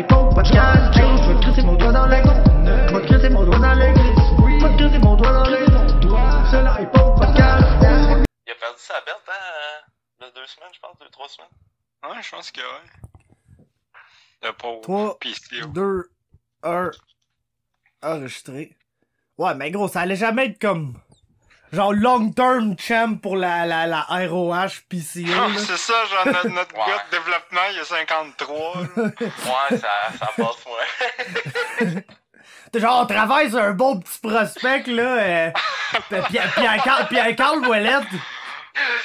la hypo podcast. Hey, je vais crisser mon doigt dans l'église. Je vais crisser mon doigt dans l'église. Je vais crisser mon doigt dans l'église. C'est la hypo podcast. Il a perdu sa bête, hein, euh, de deux semaines, je pense, deux, trois semaines. Ouais, je pense que ouais. Le pauvre 3, PCO. 2, 1, enregistré. Ouais, mais gros, ça allait jamais être comme. Genre long term champ pour la, la, la ROH PCO. Ah, c'est ça, genre notre, notre Ouais. gars de développement, il y a 53. là. Ouais, ça, ça passe. T'es genre, on travaille sur un bon petit prospect, là. Euh, Pierre, Pierre, Carl, Pierre Carl Ouellette,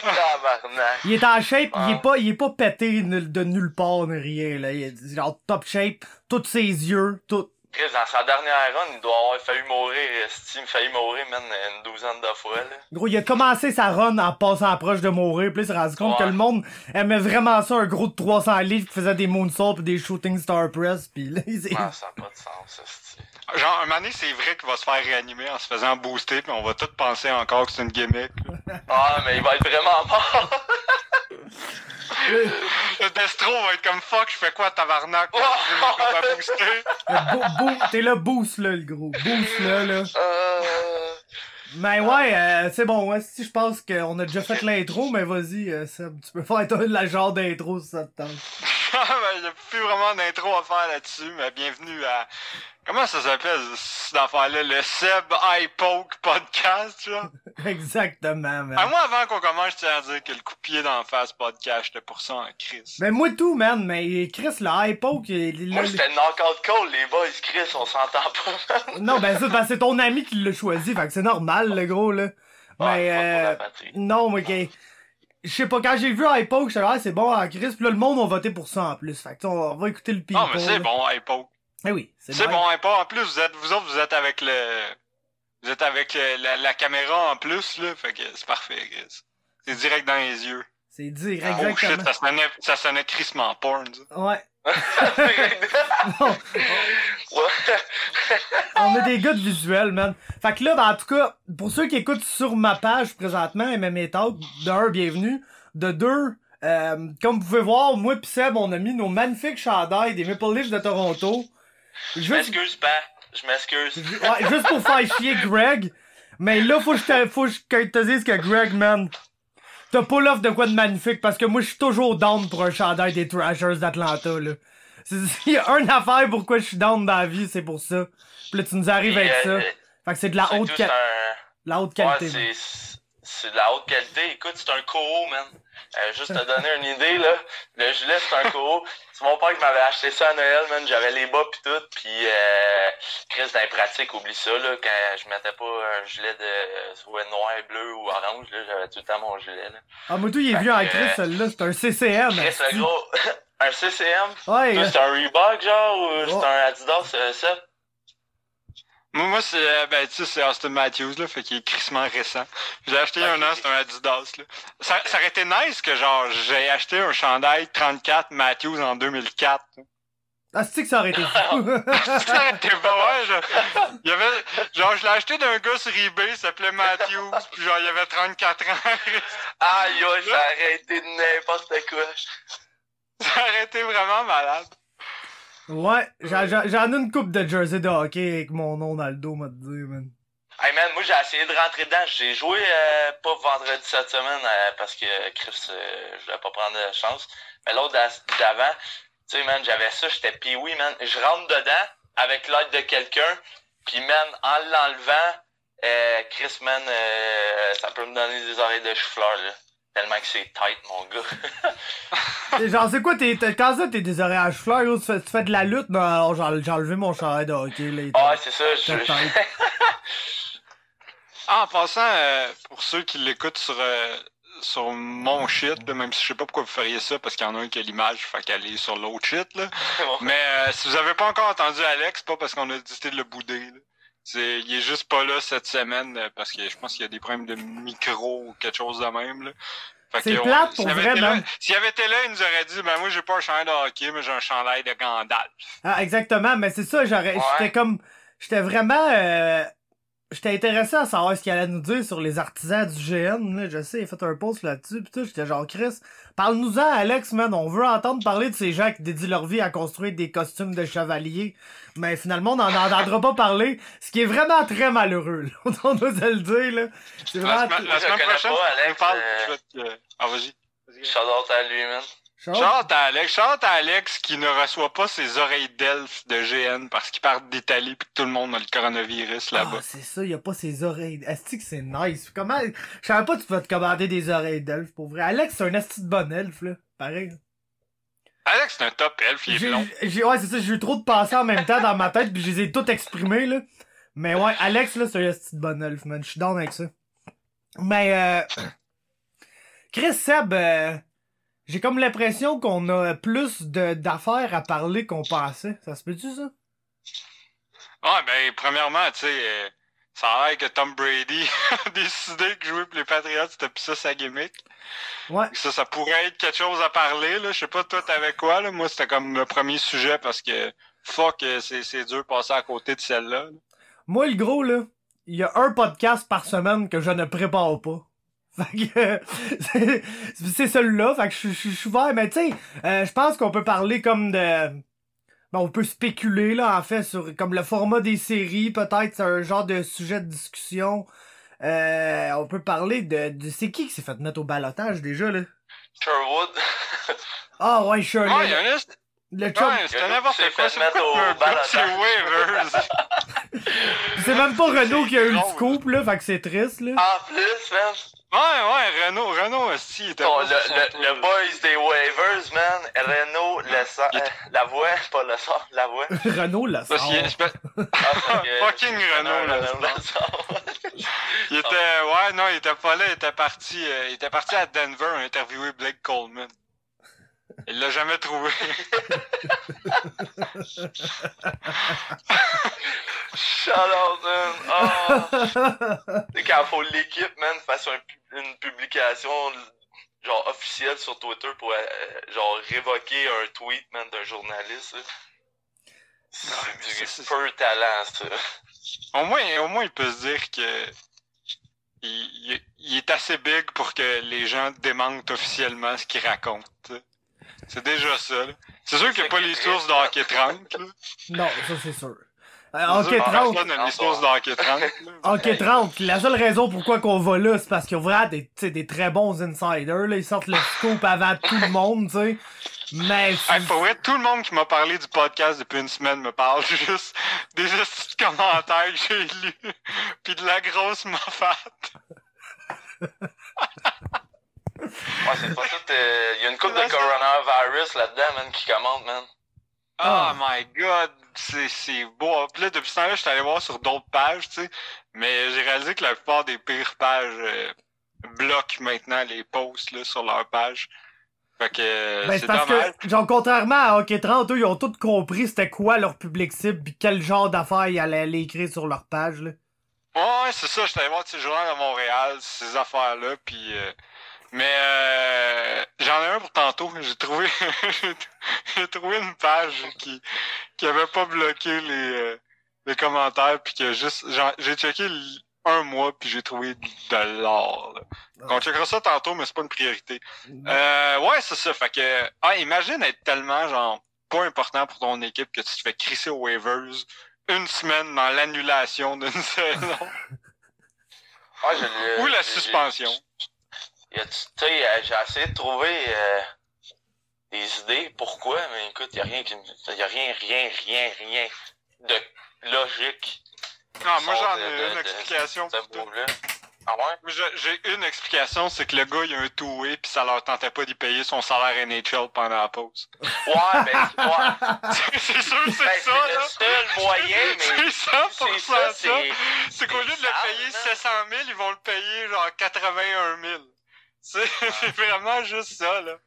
Tabarnak. il est en shape, il est Ouais. pas, il est pas pété de nulle part, ni rien, là. Il est genre top shape, tous ses yeux, tout. Chris, dans sa dernière run, il doit avoir failli mourir, Steam failli mourir, man, une douzaine de fois, là. Gros, il a commencé sa run en passant proche de mourir, puis là, il s'est rendu compte Ouais. que le monde aimait vraiment ça, un gros de 300 livres qui faisait des moonsaults pis des shooting star press, pis là, il s'est... Ah, ça n'a pas de sens, ça, c'est. Genre, un moment c'est vrai qu'il va se faire réanimer en se faisant booster, puis on va tous penser encore que c'est une gimmick. là. Ah, mais il va être vraiment mort. Le Destro va être comme fuck, je fais quoi, tabarnak? Oh. Bo- bo- T'es là, boost là, le gros. Boost là, là. Euh... Mais ouais, euh, c'est bon, ouais, si je pense qu'on a déjà fait l'intro, mais vas-y, euh, Seb, tu peux faire toi, la genre d'intro si ça te tente. Ah, ben, y a plus vraiment d'intro à faire là-dessus, mais bienvenue à. Comment ça s'appelle, cette affaire-là? Le Seb iPoke Podcast, genre? Exactement, man. Ah, moi, avant qu'on commence, je tiens à dire que le coup de pied d'en face podcast, j'étais pour ça en crise. Ben moi tout, man, mais Chris, le il, Moi, c'était knockout call, les boys, Chris, on s'entend pas. Non, ben ça, ben, c'est ton ami qui l'a choisi, fait que c'est normal, le gros, là. Mais, Ouais, euh, non, mais ok. Je sais pas, quand j'ai vu hypo, j'étais là, ah, c'est bon, en Chris, pis là, le monde a voté pour ça en plus. Fait que, on va écouter le people. Non, mais c'est là. bon, iPoke. Eh oui, c'est C'est bon. bon, iPoke. En plus, vous êtes, vous autres, vous êtes avec le. Vous êtes avec le- la, la caméra en plus, là. Fait que c'est parfait, Chris. C'est direct dans les yeux. C'est dire, Oh shit, ça sonnait, ça sonnait crissement porn, ça. Ouais. ouais. On a des gars de visuel, man. Fait que là, ben, en tout cas, pour ceux qui écoutent sur ma page présentement, MMA Talk, de un, bienvenue. De deux, euh, comme vous pouvez voir, moi pis Seb, on a mis nos magnifiques chandails des Maple Leafs de Toronto. Je m'excuse, pas. Je m'excuse. ouais, juste pour faire chier Greg. Mais là, faut que je te, faut que je te dise que Greg, man, t'as pas l'offre de quoi de magnifique parce que moi, je suis toujours down pour un chandail des Thrashers d'Atlanta, là. S'il y a une affaire pourquoi je suis down dans la vie, c'est pour ça. Pis là, tu nous arrives avec ça. Euh, Fait que c'est de la haute, ca- un- la haute qualité. c'est, c'est de la haute qualité. Écoute, c'est un Koho, man. Euh, juste te donner une idée, là. Le gilet, c'est un Koho. C'est mon père qui m'avait acheté ça à Noël, man. J'avais les bas pis tout. Pis, euh, Chris, dans les pratiques, oublie ça, là. Quand je mettais pas un gilet de soit noir, bleu ou orange, là, j'avais tout le temps mon gilet, là. Ah, moi, tout, il est vu en Chris, celui-là. C'est un CCM. Chris, le gros, un CCM. Ouais, c'est un Reebok, genre, ou c'est un Adidas, euh, ça? Moi, moi c'est, euh, ben, tu sais, c'est Austin Matthews, là, fait qu'il est crissement récent. J'ai acheté un an, c'est un Adidas, là. Ça, ça aurait été nice que, genre, j'ai acheté un chandail 34 Matthews en 2004. ah, c'est que ça aurait été fou? ça aurait été pas, ouais, genre, il y avait, genre, je l'ai acheté d'un gars sur eBay, il s'appelait Matthews, puis genre, il avait 34 ans. Aïe, aïe, ça aurait été n'importe quoi. ça aurait été vraiment malade. Ouais, j'en j'en- ai une coupe de jersey de hockey avec mon nom dans le dos, m'a dire, man. Hey man, moi j'ai essayé de rentrer dedans. J'ai joué euh, pas vendredi cette semaine euh, parce que Chris, euh, je voulais pas prendre de chance. Mais l'autre d'a- d'avant, tu sais man, j'avais ça, j'étais pis oui man. Je rentre dedans avec l'aide de quelqu'un, puis man, en l'enlevant, euh, Chris man, euh, ça peut me donner des oreilles de chou-fleur là. Tellement que c'est tight mon gars. Genre, c'est quoi, t'es, t'es- quand ça, t'es des oreilles à fleurs, gros, tu fais, tu fais de la lutte? Non, alors, j'ai j'ai enlevé mon chandail de hockey, là. Ah ouais, c'est ça, je. Ah, en passant, euh, pour ceux qui l'écoutent sur, euh, sur mon shit, là, même si je sais pas pourquoi vous feriez ça, parce qu'il y en a un qui a l'image, fait qu'elle est sur l'autre shit, là. Mais euh, si vous avez pas encore entendu Alex, c'est pas parce qu'on a décidé de le bouder. là. C'est, il est juste pas là cette semaine euh, parce que je pense qu'il y a des problèmes de micro ou quelque chose de même. Là. Fait C'est que, plate pour vrai. S'il avait été là, il nous aurait dit Ben moi j'ai pas un chandail de hockey, mais j'ai un chandail de Gandalf. Ah, exactement, mais c'est ça, j'aurais, Ouais. j'étais comme, j'étais vraiment, euh, j'étais intéressé à savoir ce qu'il allait nous dire sur les artisans du GN. Là. Je sais, il a fait un post là-dessus. Pis tout, j'étais genre, Chris, parle-nous-en, Alex, man. On veut entendre parler de ces gens qui dédient leur vie à construire des costumes de chevaliers. Mais finalement, on n'en entendra pas parler. Ce qui est vraiment très malheureux, là. On doit se le dire, là. C'est La, vraiment... semaine- la Je semaine prochaine, pas, Alex, parle. euh, euh, Ah, vas-y. Vas-y. Shout out à lui, man. Chante à Alex, chante à Alex qui ne reçoit pas ses oreilles d'elfe de GN parce qu'il part d'Italie puis que tout le monde a le coronavirus là-bas. Ah, c'est ça, il a pas ses oreilles. Est-ce que c'est nice? Comment. Je savais pas que tu pouvais te commander des oreilles d'elfe pour vrai. Alex, c'est un esti de bon elfe, là. Pareil. Alex, c'est un top elfe, il est blond. j'ai, ouais, c'est ça, j'ai eu trop de pensées en même temps dans ma tête, puis je les ai toutes exprimées, là. Mais ouais, Alex, là, c'est un de bon elfe, man. Je suis down avec ça. Mais, euh. Chris Seb, euh, j'ai comme l'impression qu'on a plus de, d'affaires à parler qu'on pensait. Ça se peut-tu, ça? Ah, ben, premièrement, tu sais, euh, ça a l'air que Tom Brady a décidé que jouer pour les Patriots, c'était plus ça sa gimmick. Ouais. Ça, ça pourrait être quelque chose à parler, là. Je sais pas, toi, t'avais quoi, là? Moi, c'était comme le premier sujet parce que, fuck, euh, c'est, c'est dur de passer à côté de celle-là. là. Moi, le gros, là, il y a un podcast par semaine que je ne prépare pas. Fait que, c'est- celui-là, fait que je, je, je suis ouvert, mais tu sais, euh, je pense qu'on peut parler comme de... Ben, on peut spéculer, là, en fait, sur comme le format des séries, peut-être, c'est un genre de sujet de discussion. Euh, on peut parler de... de c'est qui qui s'est fait mettre au balotage, déjà, là? Sherwood. Ah, ouais, Shirley. Ouais, il a, le chum, ouais, c'était n'importe quoi. C'est c'est même pas Renault qui a eu le scoop, là, fait que c'est triste, là. En plus. Ouais, ouais, Renault, Renault, aussi, il était le, le, le boys des waivers, man. Renault, le est- euh, la voix, pas le sang, la voix. Renault, Ah, Fucking Renault, le sang. il était, ouais, non, il était pas là, il était parti, euh, il était parti à Denver interviewer Blake Coleman. Il l'a jamais trouvé. Shout out, man. C'est quand faut l'équipe, man, fasse un une publication genre officielle sur Twitter pour euh, genre révoquer un tweet, man, d'un journaliste. C'est c'est- du peu talent, ça. Au moins, au moins, il peut se dire que il, il- il est assez big pour que les gens démentent officiellement ce qu'il raconte. C'est déjà ça. là. C'est sûr qu'il n'y a pas les sources de Hockey 30. là. Non, ça, c'est sûr. Euh, que 30. Personne n'a les sources de Hockey 30. là. Ok, 30. La seule raison pourquoi qu'on va là, c'est parce qu'il y a vraiment des, des très bons insiders. Là. Ils sortent le scoop avant tout le monde, tu sais. Mais... Hey, pour vrai, tout le monde qui m'a parlé du podcast depuis une semaine me parle juste des petits commentaires que j'ai lus, puis de la grosse moffate. Ouais, c'est pas tout. euh, Il y a une coupe de coronavirus là-dedans, man, qui commande, man. Oh Ah. my god, c'est c'est beau. Puis là, depuis ce temps-là, je suis allé voir sur d'autres pages, tu sais, mais j'ai réalisé que la plupart des pires pages euh, bloquent maintenant les posts là, sur leur page. Fait que euh, Ben, c'est parce dommage. que, genre, contrairement à Hockey 30, eux, ils ont tous compris c'était quoi leur public cible pis quel genre d'affaires ils allaient aller écrire sur leur page, là. Ouais, c'est ça, j'étais allé voir tu sais, le journal de Montréal, ces affaires-là, puis euh, mais euh, j'en ai un pour tantôt. J'ai trouvé j'ai trouvé une page qui qui avait pas bloqué les euh, les commentaires puis que juste j'ai checké un mois puis j'ai trouvé de l'or. là. On checkera ça tantôt, mais c'est pas une priorité. Euh, ouais, c'est ça. Fait que ah, imagine être tellement genre pas important pour ton équipe que tu te fais crisser aux waivers une semaine dans l'annulation d'une saison. L'ai- Ou la suspension. Tu sais, euh, j'ai essayé de trouver euh, des idées, pourquoi, mais écoute, y a rien qui me- y a rien, rien, rien, rien de logique. Ah, moi j'en ai une de explication pour. Ah ouais? J'ai- une explication, c'est que le gars il a un two-way puis ça leur tentait pas d'y payer son salaire NHL pendant la pause. Ouais, ben, ouais. c'est sûr que Ben, c'est c'est ça, le là. seul moyen, mais. C'est 100% C'est ça. ça, c'est. C'est qu'au lieu de le payer man. 700 000, ils vont le payer genre 81 000. C'est vraiment juste ça, là.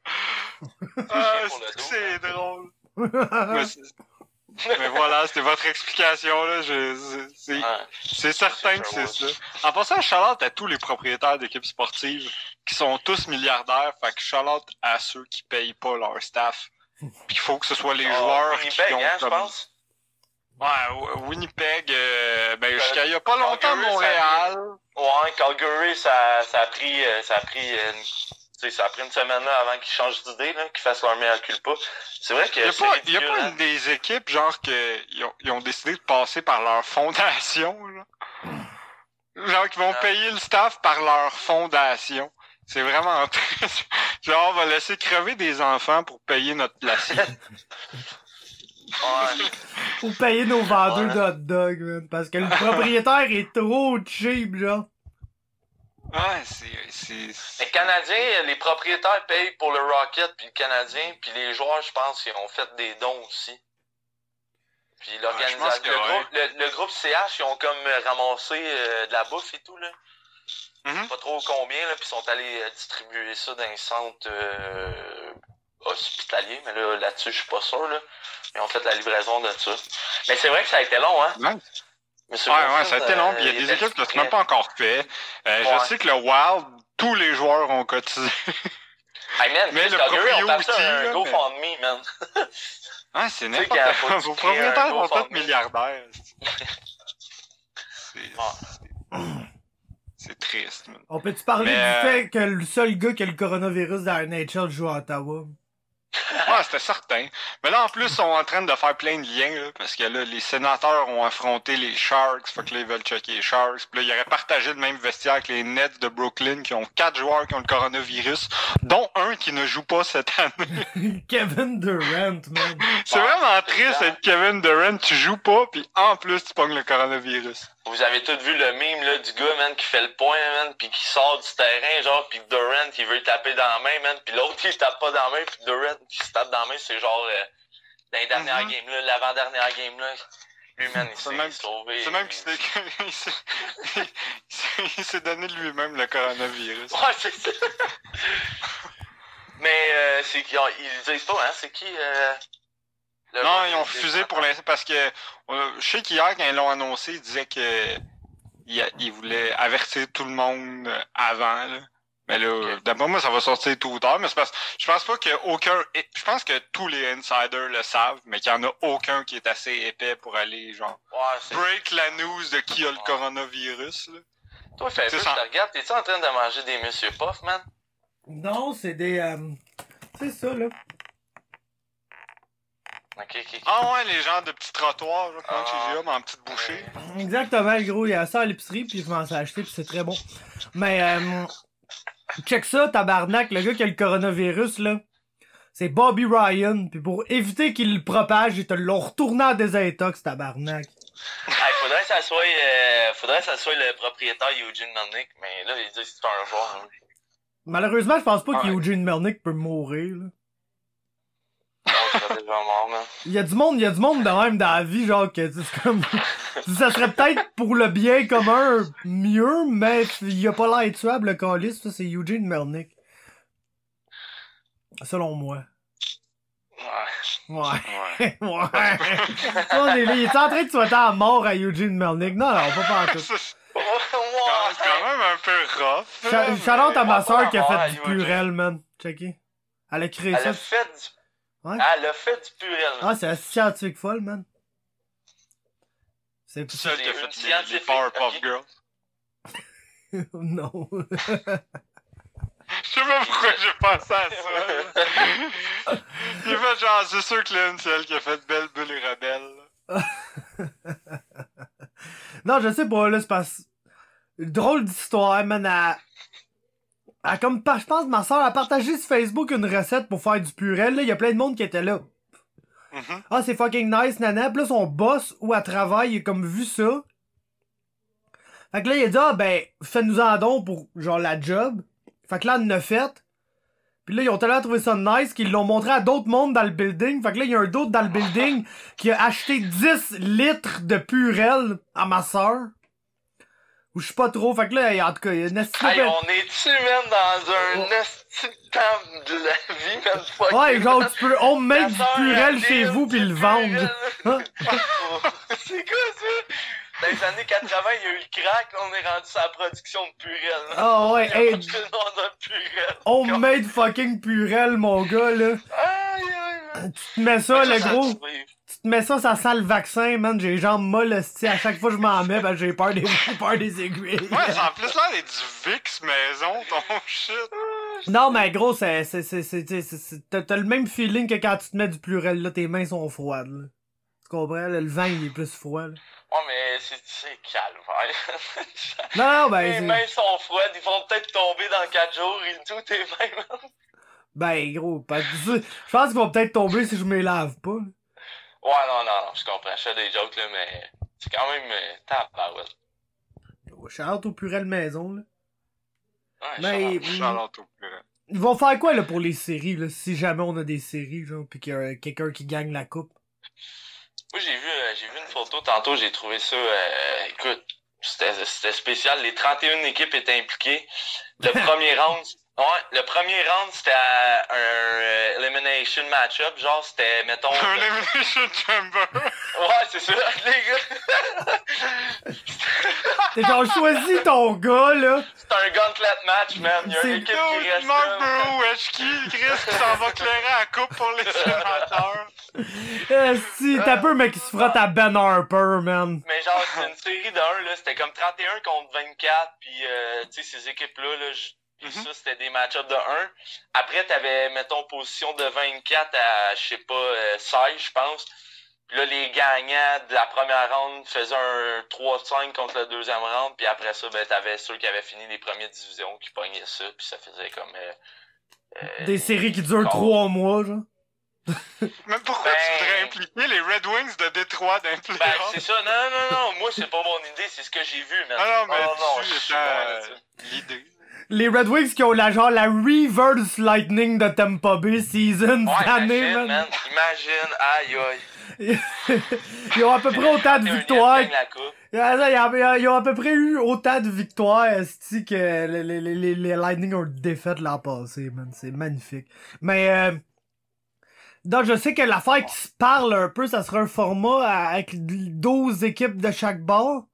Ah, c'est- drôle. Mais, voilà, c'était votre explication, là. C'est- Ouais. certain que c'est ça. En passant, Charlotte à tous les propriétaires d'équipes sportives qui sont tous milliardaires. Fait que Charlotte à ceux qui payent pas leur staff. Puis il faut que ce soit les Ah, joueurs qui Winnipeg, ont hein, je pense. Ouais, Winnipeg, euh, ben, Euh, jusqu'à il y a pas longtemps, Calgary, ça Montréal. Ouais, Calgary, ça, ça a pris, euh, ça a pris, euh, une, ça a pris une semaine là avant qu'ils changent d'idée, qu'ils fassent leur meilleur culpa. C'est vrai que Il y a c'est pas, il y a ridicule, pas hein. une des équipes, genre, que, ils ont, ils ont décidé de passer par leur fondation, là? Genre, qu'ils vont Ah. payer le staff par leur fondation. C'est vraiment triste. Genre, on va laisser crever des enfants pour payer notre place. Ouais. Faut payer nos vendeurs Ouais. de hot dog, man. Parce que le propriétaire est trop cheap, genre. Ouais, c'est, Les Canadiens, les propriétaires payent pour le Rocket puis le Canadien, puis les joueurs, je pense, ils ont fait des dons aussi. Puis l'organisation, le, ouais. groupe, le, le groupe CH, ils ont comme euh, ramassé euh, de la bouffe et tout, là. Mhm. Pas trop combien, là, puis ils sont allés euh, distribuer ça dans les centres euh, hospitaliers, mais là, là-dessus, je suis pas sûr, là. Ils ont fait la livraison de ça. Mais c'est vrai que ça a été long, hein? Ouais. Ouais, ça a été long, puis il y a euh, des équipes qui l'ont prêt. même pas encore fait. Euh, Ouais. Je sais que le Wild, tous les joueurs ont cotisé. Hey, man, Mais le proprio on aussi, un là, GoFundMe, man. Ah, c'est n'importe quoi. Vos propriétaires tous GoFundMe. milliardaires. C'est, triste, man. On peut-tu parler Mais, du euh, fait que le seul gars qui a le coronavirus dans la NHL joue à Ottawa? Ouais, c'était certain. Mais là, en plus, ils sont en train de faire plein de liens, là, parce que là, les sénateurs ont affronté les Sharks, fait que là, ils veulent checker les Sharks. Puis là, ils auraient partagé le même vestiaire avec les Nets de Brooklyn, qui ont quatre joueurs qui ont le coronavirus, dont un qui ne joue pas cette année. Kevin Durant, man. C'est Ouais, vraiment c'est triste d'être Kevin Durant, tu joues pas, puis en plus, tu pognes le coronavirus. Vous avez tous vu le meme là, du gars man, qui fait le point, man, puis qui sort du terrain, genre, puis Durant, il veut taper dans la main, man, puis l'autre, il tape pas dans la main, puis Durant, qui se tape dans la main, c'est genre, euh, dans les dernières Mhm. games, là, l'avant-dernière game, là, lui, man, il s'est même- sauvé. C'est même qu'il s'est, donné lui-même le coronavirus. Ouais, c'est ça. Mais, euh, c'est qui, ils disent pas, hein, c'est qui, euh... le Non, ils ont refusé pour l'instant parce que euh, je sais qu'hier, quand ils l'ont annoncé, ils disaient que ils, ils voulaient avertir tout le monde avant. Là. Mais là, Ok. d'après moi, ça va sortir tôt ou tard. Mais c'est parce je pense pas que aucun. Je pense que tous les insiders le savent, mais qu'il y en a aucun qui est assez épais pour aller genre Ouais, break la news de qui a le Ouais. coronavirus. Là. Toi, fais C'est plus, ça. te regarde, t'es-tu en train de manger des Monsieur Puff, man? Non, c'est des. euh, C'est ça, là. Ah ouais, les gens de petits trottoirs, là, comme Ah. chez Guillaume, en petite bouchée. Exactement, le gros. Il y a ça à l'épicerie, puis je m'en suis acheté, puis c'est très bon. Mais, euh, check ça, tabarnak, le gars qui a le coronavirus, là. C'est Bobby Ryan, puis pour éviter qu'il le propage, ils te l'ont retourné en désintox, tabarnak. Hey, faudrait que ça soit, euh, faudrait que ça soit le propriétaire Eugene Melnick, mais là, il dit que c'est un joueur. hein. Malheureusement, je pense pas Ouais. qu'Eugene Melnick peut mourir, là. Il y a du monde, il y a du monde de même dans la vie, genre que c'est comme. ça serait peut-être pour le bien commun mieux, mais il a pas l'air tuable le calice, ça c'est Eugene Melnick. Selon moi. Ouais. Ouais. Ouais. ouais. on est là. Il est en train de souhaiter la mort à Eugene Melnick. Non, non, pas pas tout. C'est Ouais. quand même un peu rough. là, Shout à ma Ouais, soeur qui a ouais, fait du Eugene. purel, man. Checké. Elle a créé Elle ça. a fait du... Ouais. Elle a fait du purel. Ah, c'est un scientifique folle, man. C'est C'est celle qui a C'est fait une les, les scientifique, Powerpuff ok. Girls. non. Je sais pas pourquoi j'ai pensé à ça. J'ai fait genre, c'est sûr que Lynn, c'est elle qui a fait Belle Bulle et Rebelle. non, je sais pas, là, c'est parce... Drôle d'histoire, man. Elle... elle comme, par- je pense que ma soeur a partagé sur Facebook une recette pour faire du purel, là. Il y a plein de monde qui était là. Mhm. Ah, c'est fucking nice, nana. Puis là, son boss, où elle travaille, il a comme vu ça. Fait que là, il a dit, ah, ben, fais-nous en don pour, genre, la job. Fait que là, elle en a fait. Puis là, ils ont tellement trouvé ça nice qu'ils l'ont montré à d'autres mondes dans le building. Fait que là, il y a un d'autre dans le building qui a acheté 10 litres de purel à ma soeur. Ou je sais pas trop. Fait que là, en tout cas, il y a une Hey, on est-tu, man, dans un Ouais. esti de temps de la vie, man? Fuck Ouais, genre, tu peux homemade Ta du purel chez vous du puis le vendre. C'est quoi ça? Dans les années 80, il y a eu le crack, on est rendu sur la production de purel. là. Ah ouais, y a hey, tout le monde a purel. homemade fucking purel, mon gars, là. Aïe, aïe, Tu te mets ça, le gros. Tu te mets ça, ça sent le vaccin, man. J'ai les jambes molles. À chaque fois que je m'en mets, ben, j'ai peur des, j'ai peur des aiguilles. Ouais, en plus, là, c'est du VIX maison, ton shit. Non, mais gros, c'est, c'est, c'est, c'est, c'est- c'est- t'as, t'as le même feeling que quand tu te mets du plurel, là, tes mains sont froides, là. Tu comprends? là, le vent, il est plus froid, là. Ouais, mais c'est, calvaire. Non, non, ben, c'est- mains sont froides, ils vont peut-être tomber dans 4 jours et tout, tes mains, man. ben, gros, pas- je pense qu'ils vont peut-être tomber si je me les lave pas. Ouais, non, non, non, je comprends. Je fais des jokes, là, mais c'est quand même euh, tabarouette. Shout-out au purel maison, là. Ouais, Mais- Charlotte au pluriel. Ils vont faire quoi, là, pour les séries, là, si jamais on a des séries, genre, pis qu'il y a quelqu'un qui gagne la coupe? Moi, j'ai vu, euh, j'ai vu une photo tantôt, j'ai trouvé ça, euh, écoute, c'était, c'était spécial. Les 31 équipes étaient impliquées. Le premier round, ouais, le premier round, c'était un euh, elimination match-up. Genre, c'était, mettons. Un Elimination Chamber. ouais, c'est ça, les gars. T'es genre, choisis ton gars, là. c'est un gauntlet match, man. Il y a C'est une équipe Yo, qui reste Mark là. Burrow, Eshki, Chris qui s'en va clairer à la coupe pour les sénateurs. Eh, si, t'as peu, mais qui se frotte à Ben Harper, man. Mais genre, c'est une série d'un, là. C'était comme 31 contre 24. Puis, euh, tu sais, ces équipes-là, là, j- puis Mhm. ça, c'était des match-ups de 1. Après, t'avais, mettons, position de 24 à, je sais pas, euh, 16, je pense. Puis là, les gagnants de la première round faisaient un 3-5 contre le deuxième round. Puis après ça, ben, t'avais ceux qui avaient fini les premières divisions qui pognaient ça. Puis ça faisait comme... euh, euh, Des séries qui durent Bon. trois mois, genre. Mais pourquoi Ben- tu voudrais impliquer les Red Wings de Détroit les Ben, c'est ça. Non, non, non. Moi, c'est pas mon idée. C'est ce que j'ai vu, man. Ah non, mais Oh, non, tu je suis euh, l'idée. Les Red Wings qui ont la genre la reverse lightning de Tampa Bay season Ouais, cette année, imagine, man. man. Imagine, aïe, aïe. Ils ont à peu près autant de victoires. Ils ont, ils ont à peu près eu autant de victoires que les, les, les, les- Lightning ont défait l'an passé, man. C'est magnifique. Mais euh, donc je sais que l'affaire qui se parle un peu, ça sera un format avec 12 équipes de chaque bord.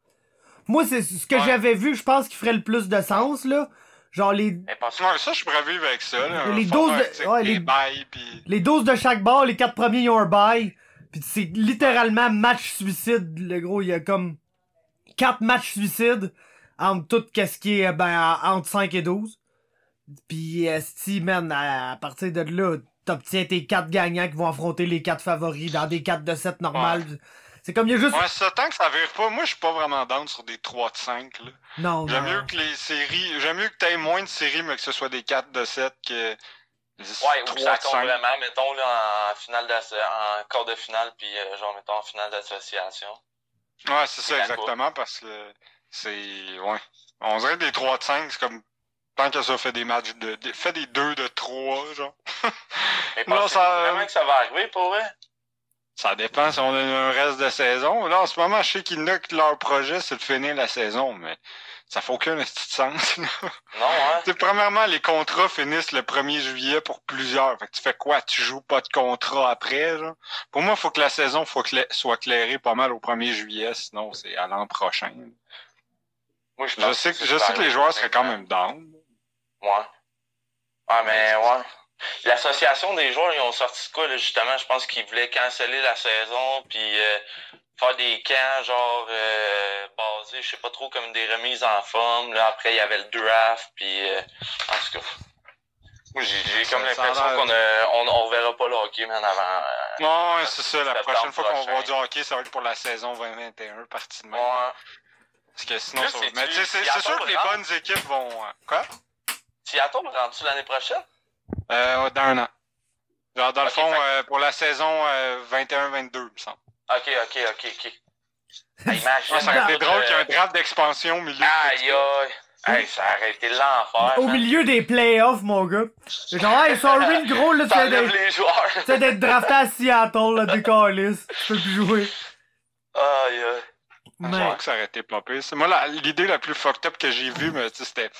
Moi, c'est ce que Ouais. j'avais vu, je pense qu'il ferait le plus de sens, là. Genre les, Mais Ouais, ça, je pourrais vivre avec ça. Là, Les doses de- ouais, les- bails, pis... les 12 de chaque bord, les quatre premiers ils ont un bail. Puis c'est littéralement match suicide, le gros, il y a comme quatre matchs suicides entre tout qu'est-ce qui est ben entre 5 et 12. Puis esti man à, à partir de là, t'obtiens tes quatre gagnants qui vont affronter les quatre favoris dans des 4 de 7 normales. C'est comme il y a juste Ouais, c'est ça, tant que ça vire pas, moi, je suis pas vraiment down sur des 3 de 5, là. non, J'aime non. mieux que les séries, j'aime mieux que t'aies moins de séries, mais que ce soit des 4 de 7 que Ouais, ou que 3 ça de compte 5. vraiment, mettons, là, en finale en quart de finale, puis euh, genre, mettons, en finale d'association. Ouais, c'est ça, exactement, parce que c'est, ouais. On dirait des 3 de 5, c'est comme, tant que ça fait des matchs de, fait des 2 de 3, genre. Mais Non, ça- vraiment que ça va arriver, pour vrai? Ça dépend si on a un reste de saison. Là, en ce moment, je sais qu'il y en a que leur projet, c'est de finir la saison, mais ça fait aucun de sens, là. Non, hein? Premièrement, les contrats finissent le 1er juillet pour plusieurs. Fait que tu fais quoi? Tu joues pas de contrat après, genre? Pour moi, faut que la saison faut cla- soit clairée pas mal au 1er juillet, sinon c'est à l'an prochain. Moi, je Je pense sais que, je sais que les joueurs seraient quand même down. Ouais. Ouais, mais ouais. L'association des joueurs, ils ont sorti de quoi, là, justement? Je pense qu'ils voulaient canceller la saison, puis euh, faire des camps, genre, euh, basés, je sais pas trop, comme des remises en forme. Là, après, il y avait le draft, puis euh, en tout cas. Moi, j'ai comme l'impression qu'on on, on verra pas le hockey, man, avant. euh, Ouais, c'est ça. La prochaine fois qu'on va du hockey, ça va être pour la saison 2021, partie de même. ouais. Parce que sinon, ça va... Mais tu sais, c'est sûr que les bonnes équipes vont... Quoi? Seattle rentre-tu l'année prochaine? Euh, dans un an. Genre, dans le fond, fait- euh, pour la saison euh, 21-22, il me semble. Ok, ok, ok, ok. Hey, imagine. Ouais, ça aurait été euh, drôle qu'il y ait un draft d'expansion au milieu. Aïe, aïe. Hey, ça aurait été l'enfer. Au man. milieu des playoffs, mon gars. C'est genre, hey, sorry, le gros, là, tu enlève d'être- les joueurs. tu viens d'être drafté à Seattle, là, des calices. Tu peux plus jouer. Aïe, aïe. Je Mais, crois que ça aurait été pas pire. C'est- Moi, l'idée la plus fucked up que j'ai vue, mais c'était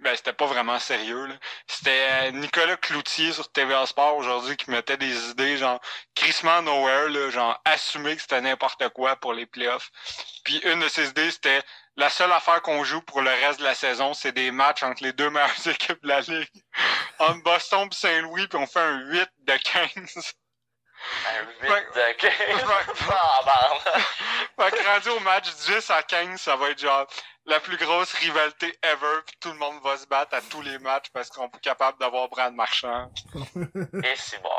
ben, c'était pas vraiment sérieux. C'était euh, Nicolas Cloutier sur TVA Sport aujourd'hui qui mettait des idées genre crissement nowhere, là, genre assumer que c'était n'importe quoi pour les playoffs. Puis une de ses idées, c'était la seule affaire qu'on joue pour le reste de la saison, c'est des matchs entre les deux meilleures équipes de la ligue. entre Boston et Saint-Louis, puis on fait un 8 de 15. Un 8 de 15. Ah. Fait que rendu au match 10 à 15, ça va être genre la plus grosse rivalité ever, puis tout le monde va se battre à tous les matchs parce qu'on est capable d'avoir Brad Marchand. Et c'est bon.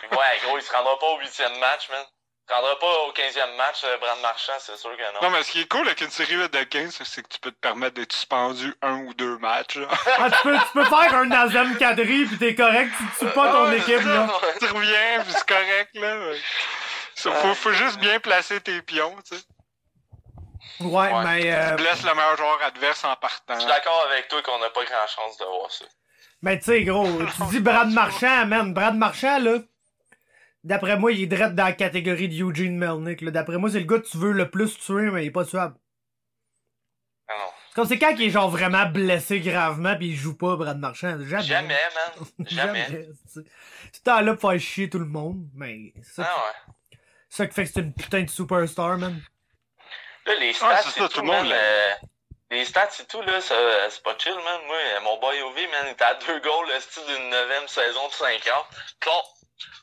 Puis ouais, gros, il se rendra pas au huitième match, man. Rendra pas au quinzième match, euh, Brad Marchand, c'est sûr que non. Non, mais ce qui est cool avec une série 8 de 15, c'est que tu peux te permettre d'être suspendu un ou deux matchs. là. Ah, tu, peux, tu peux faire un Nazem Kadri pis t'es correct, tu tues pas ton équipe, là. tu reviens, puis c'est correct, là. Faut, faut juste bien placer tes pions, tu sais. Ouais, Ouais. mais, euh, Tu blesses le meilleur joueur adverse en Je partant. suis d'accord avec toi qu'on n'a pas grand chance de voir ça. mais tu sais, gros, tu dis Brad Marchand, man. Brad Marchand, là, d'après moi, il est direct dans la catégorie de Eugene Melnick, là. D'après moi, c'est le gars que tu veux le plus tuer, mais il est pas tuable. Ah non. C'est comme c'est quand il est genre vraiment blessé gravement pis il joue pas, Brad Marchand? Jamais. Jamais, man. Jamais. Tu t'en là pour faire chier tout le monde, mais c'est ça, Ah ouais. ça qui fait que c'est une putain de superstar, man. Là, les Ah, stats, c'est c'est ça, tout, tout le monde man. euh, les stats, c'est tout, là. ça- C'est pas chill, man. Moi, mon boy OV, man, il était à deux goals, le style d'une neuvième saison de 5 ans. Claude,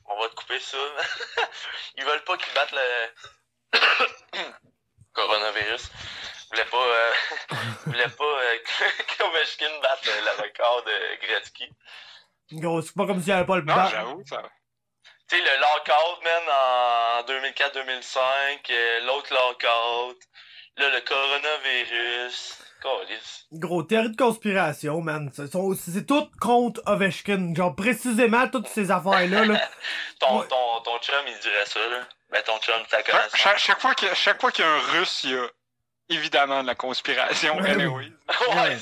on va te couper ça. Ils veulent pas qu'ils battent le coronavirus. Ils voulaient pas, euh... Ils voulaient pas euh, que Ovechkin batte euh, le record de Gretzky. Gros, c'est pas comme s'il y avait pas le Non, ban. j'avoue, ça. Tu sais, le lockout, man, en 2004-2005, euh, l'autre lockout, là, le coronavirus. Gros, théorie de conspiration, man. C'est tout contre Ovechkin. Genre, précisément, toutes ces affaires-là, là. Ton, Ouais. ton, ton chum, il dirait ça, là. Ben, ton chum, ta Chaque, connaissance. chaque- chaque fois qu'il y, a- chaque fois qu'il y a un russe, il y a évidemment de la conspiration. Ouais. Anyway. ouais. ouais.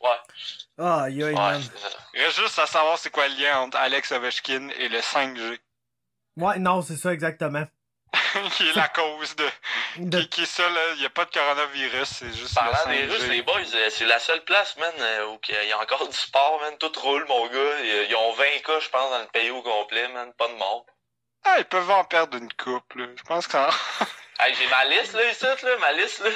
Ah, aïe, Ouais, man. Il reste juste à savoir c'est quoi le lien entre Alex Ovechkin et le 5G, Ouais, non, c'est ça, exactement. qui est la cause de. De- Qui, qui est ça, là? Il n'y a pas de coronavirus, c'est juste Parlant le 5G. des Russes, les boys, euh, c'est la seule place, man, euh, où il y a encore du sport, man. Tout roule, mon gars. Ils ils ont 20 cas, je pense, dans le pays au complet, man. Pas de mort. Ah, ils peuvent en perdre une coupe, là. Je pense qu'en. Hey, j'ai ma liste, là, ici, là, ma liste, là.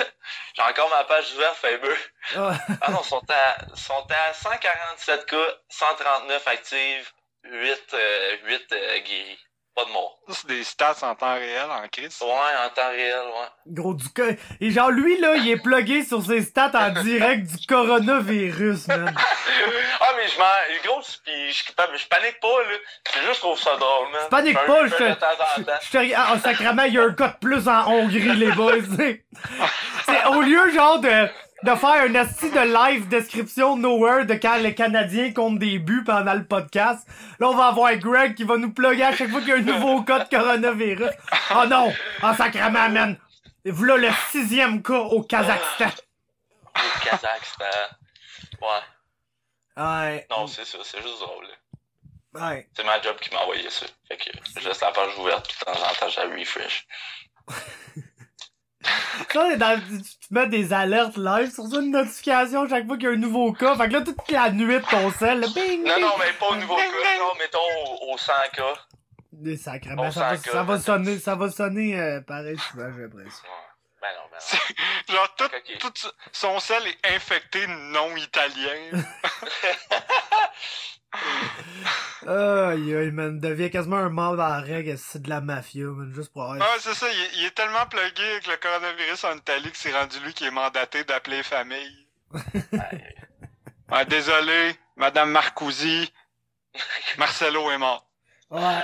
J'ai encore ma page ouverte, Faber. Ah, Ah non, sont à, sont à 147 cas, 139 actives, 8, euh, 8 euh, guéris. Pas de mort. Ça, c'est des stats en temps réel, en crise. Ouais, en temps réel, ouais. gros, du co- Et genre, lui, là, il est plugué sur ses stats en direct du coronavirus, man. ah, mais je m'en. Gros, pis je, je panique pas, là. C'est juste je trouve ça drôle, man. Panique fais un pas, je te-. Je te Ah, sacrément, il y a un cas de plus en Hongrie, les boys, tu. C'est au lieu, genre, de, de faire un asti de live description nowhere de quand les Canadiens comptent des buts pendant le podcast. Là, on va avoir Greg qui va nous plugger à chaque fois qu'il y a un nouveau cas de coronavirus. Oh non! Oh, sacrément, man! Voilà le sixième cas au Kazakhstan. Le Kazakhstan. Ouais. Ouais. Non, c'est ça, c'est juste drôle. Ouais. C'est ma job qui m'a envoyé ça. Fait que je laisse la page ouverte, temps en temps, j'ai refresh. Ça, dans, tu mets des alertes live sur ça, une notification chaque fois qu'il y a un nouveau cas. Fait que là, toute la nuit de ton sel, là, bing! Non, bing. non, mais pas au nouveau cas, non, mettons au, au 100 cas. Des ça va, ça va sonner, ça va sonner euh, pareil souvent, j'ai l'impression. Ouais. Ben non, ben non. Genre, tout, Ok. tout son sel est infecté non italien. Aïe aïe, man, devient quasiment un membre en règle, c'est de la mafia, man, juste pour avoir... Ouais, c'est ça, il, est- il est tellement plugué avec le coronavirus en Italie que c'est rendu lui qui est mandaté d'appeler les familles. Ouais, désolé, Madame Marcousi, Marcelo est mort. Ouais.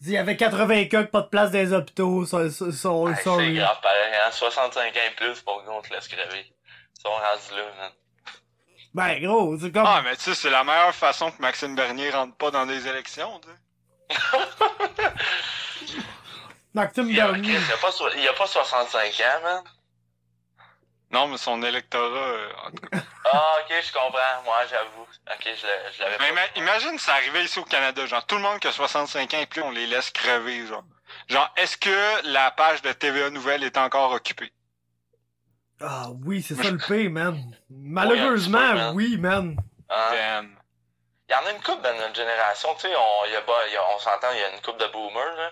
Il y avait 80 cas, pas de place dans les hôpitaux, sont, sont, sont, Hey, c'est grave pareil, hein. 65 ans et plus pour qu'on te laisse crever. Ils sont rendus là, man. Ben, gros, c'est comme... Ah, mais tu sais, c'est la meilleure façon que Maxime Bernier rentre pas dans des élections, tu sais. Maxime Il y a, Bernier. il y a pas, so- il y a pas 65 ans, man. Non, mais son électorat, euh, en tout cas. Ah, ok, je comprends. Moi, j'avoue. Ok, je l'avais Mais pas. ima- imagine ça arrivait ici au Canada, genre tout le monde qui a 65 ans et plus, on les laisse crever, genre. Genre, est-ce que la page de TVA Nouvelle est encore occupée? Ah oui, c'est ça le pire, man. Malheureusement, oui, man. Hein? Damn. Il y en a une couple dans notre génération, tu sais, on, il y a pas- il y a- on s'entend, il y a une couple de boomers, là.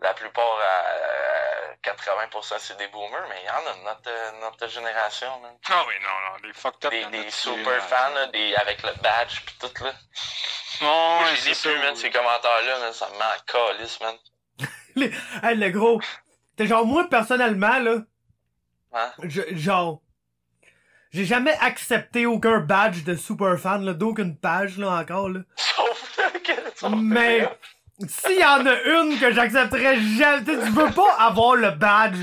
La plupart, euh, 80% c'est des boomers, mais il y en a de notre, euh, notre génération, man. Ah oui, non, non, des fucked up. Des, des super fans, là, des, avec le badge pis tout, là. Non, Moi, ouais, je les c'est ai ça. plus, man, ces commentaires-là, man, ça me met en calice, man. Les- Hey, le gros. T'es genre, moi, personnellement, là, Hein? je, genre, j'ai jamais accepté aucun badge de super fan, là, d'aucune page, là, encore, là. Sauf que... sauf Mais, s'il y en a une que j'accepterais jamais, tu veux pas avoir le badge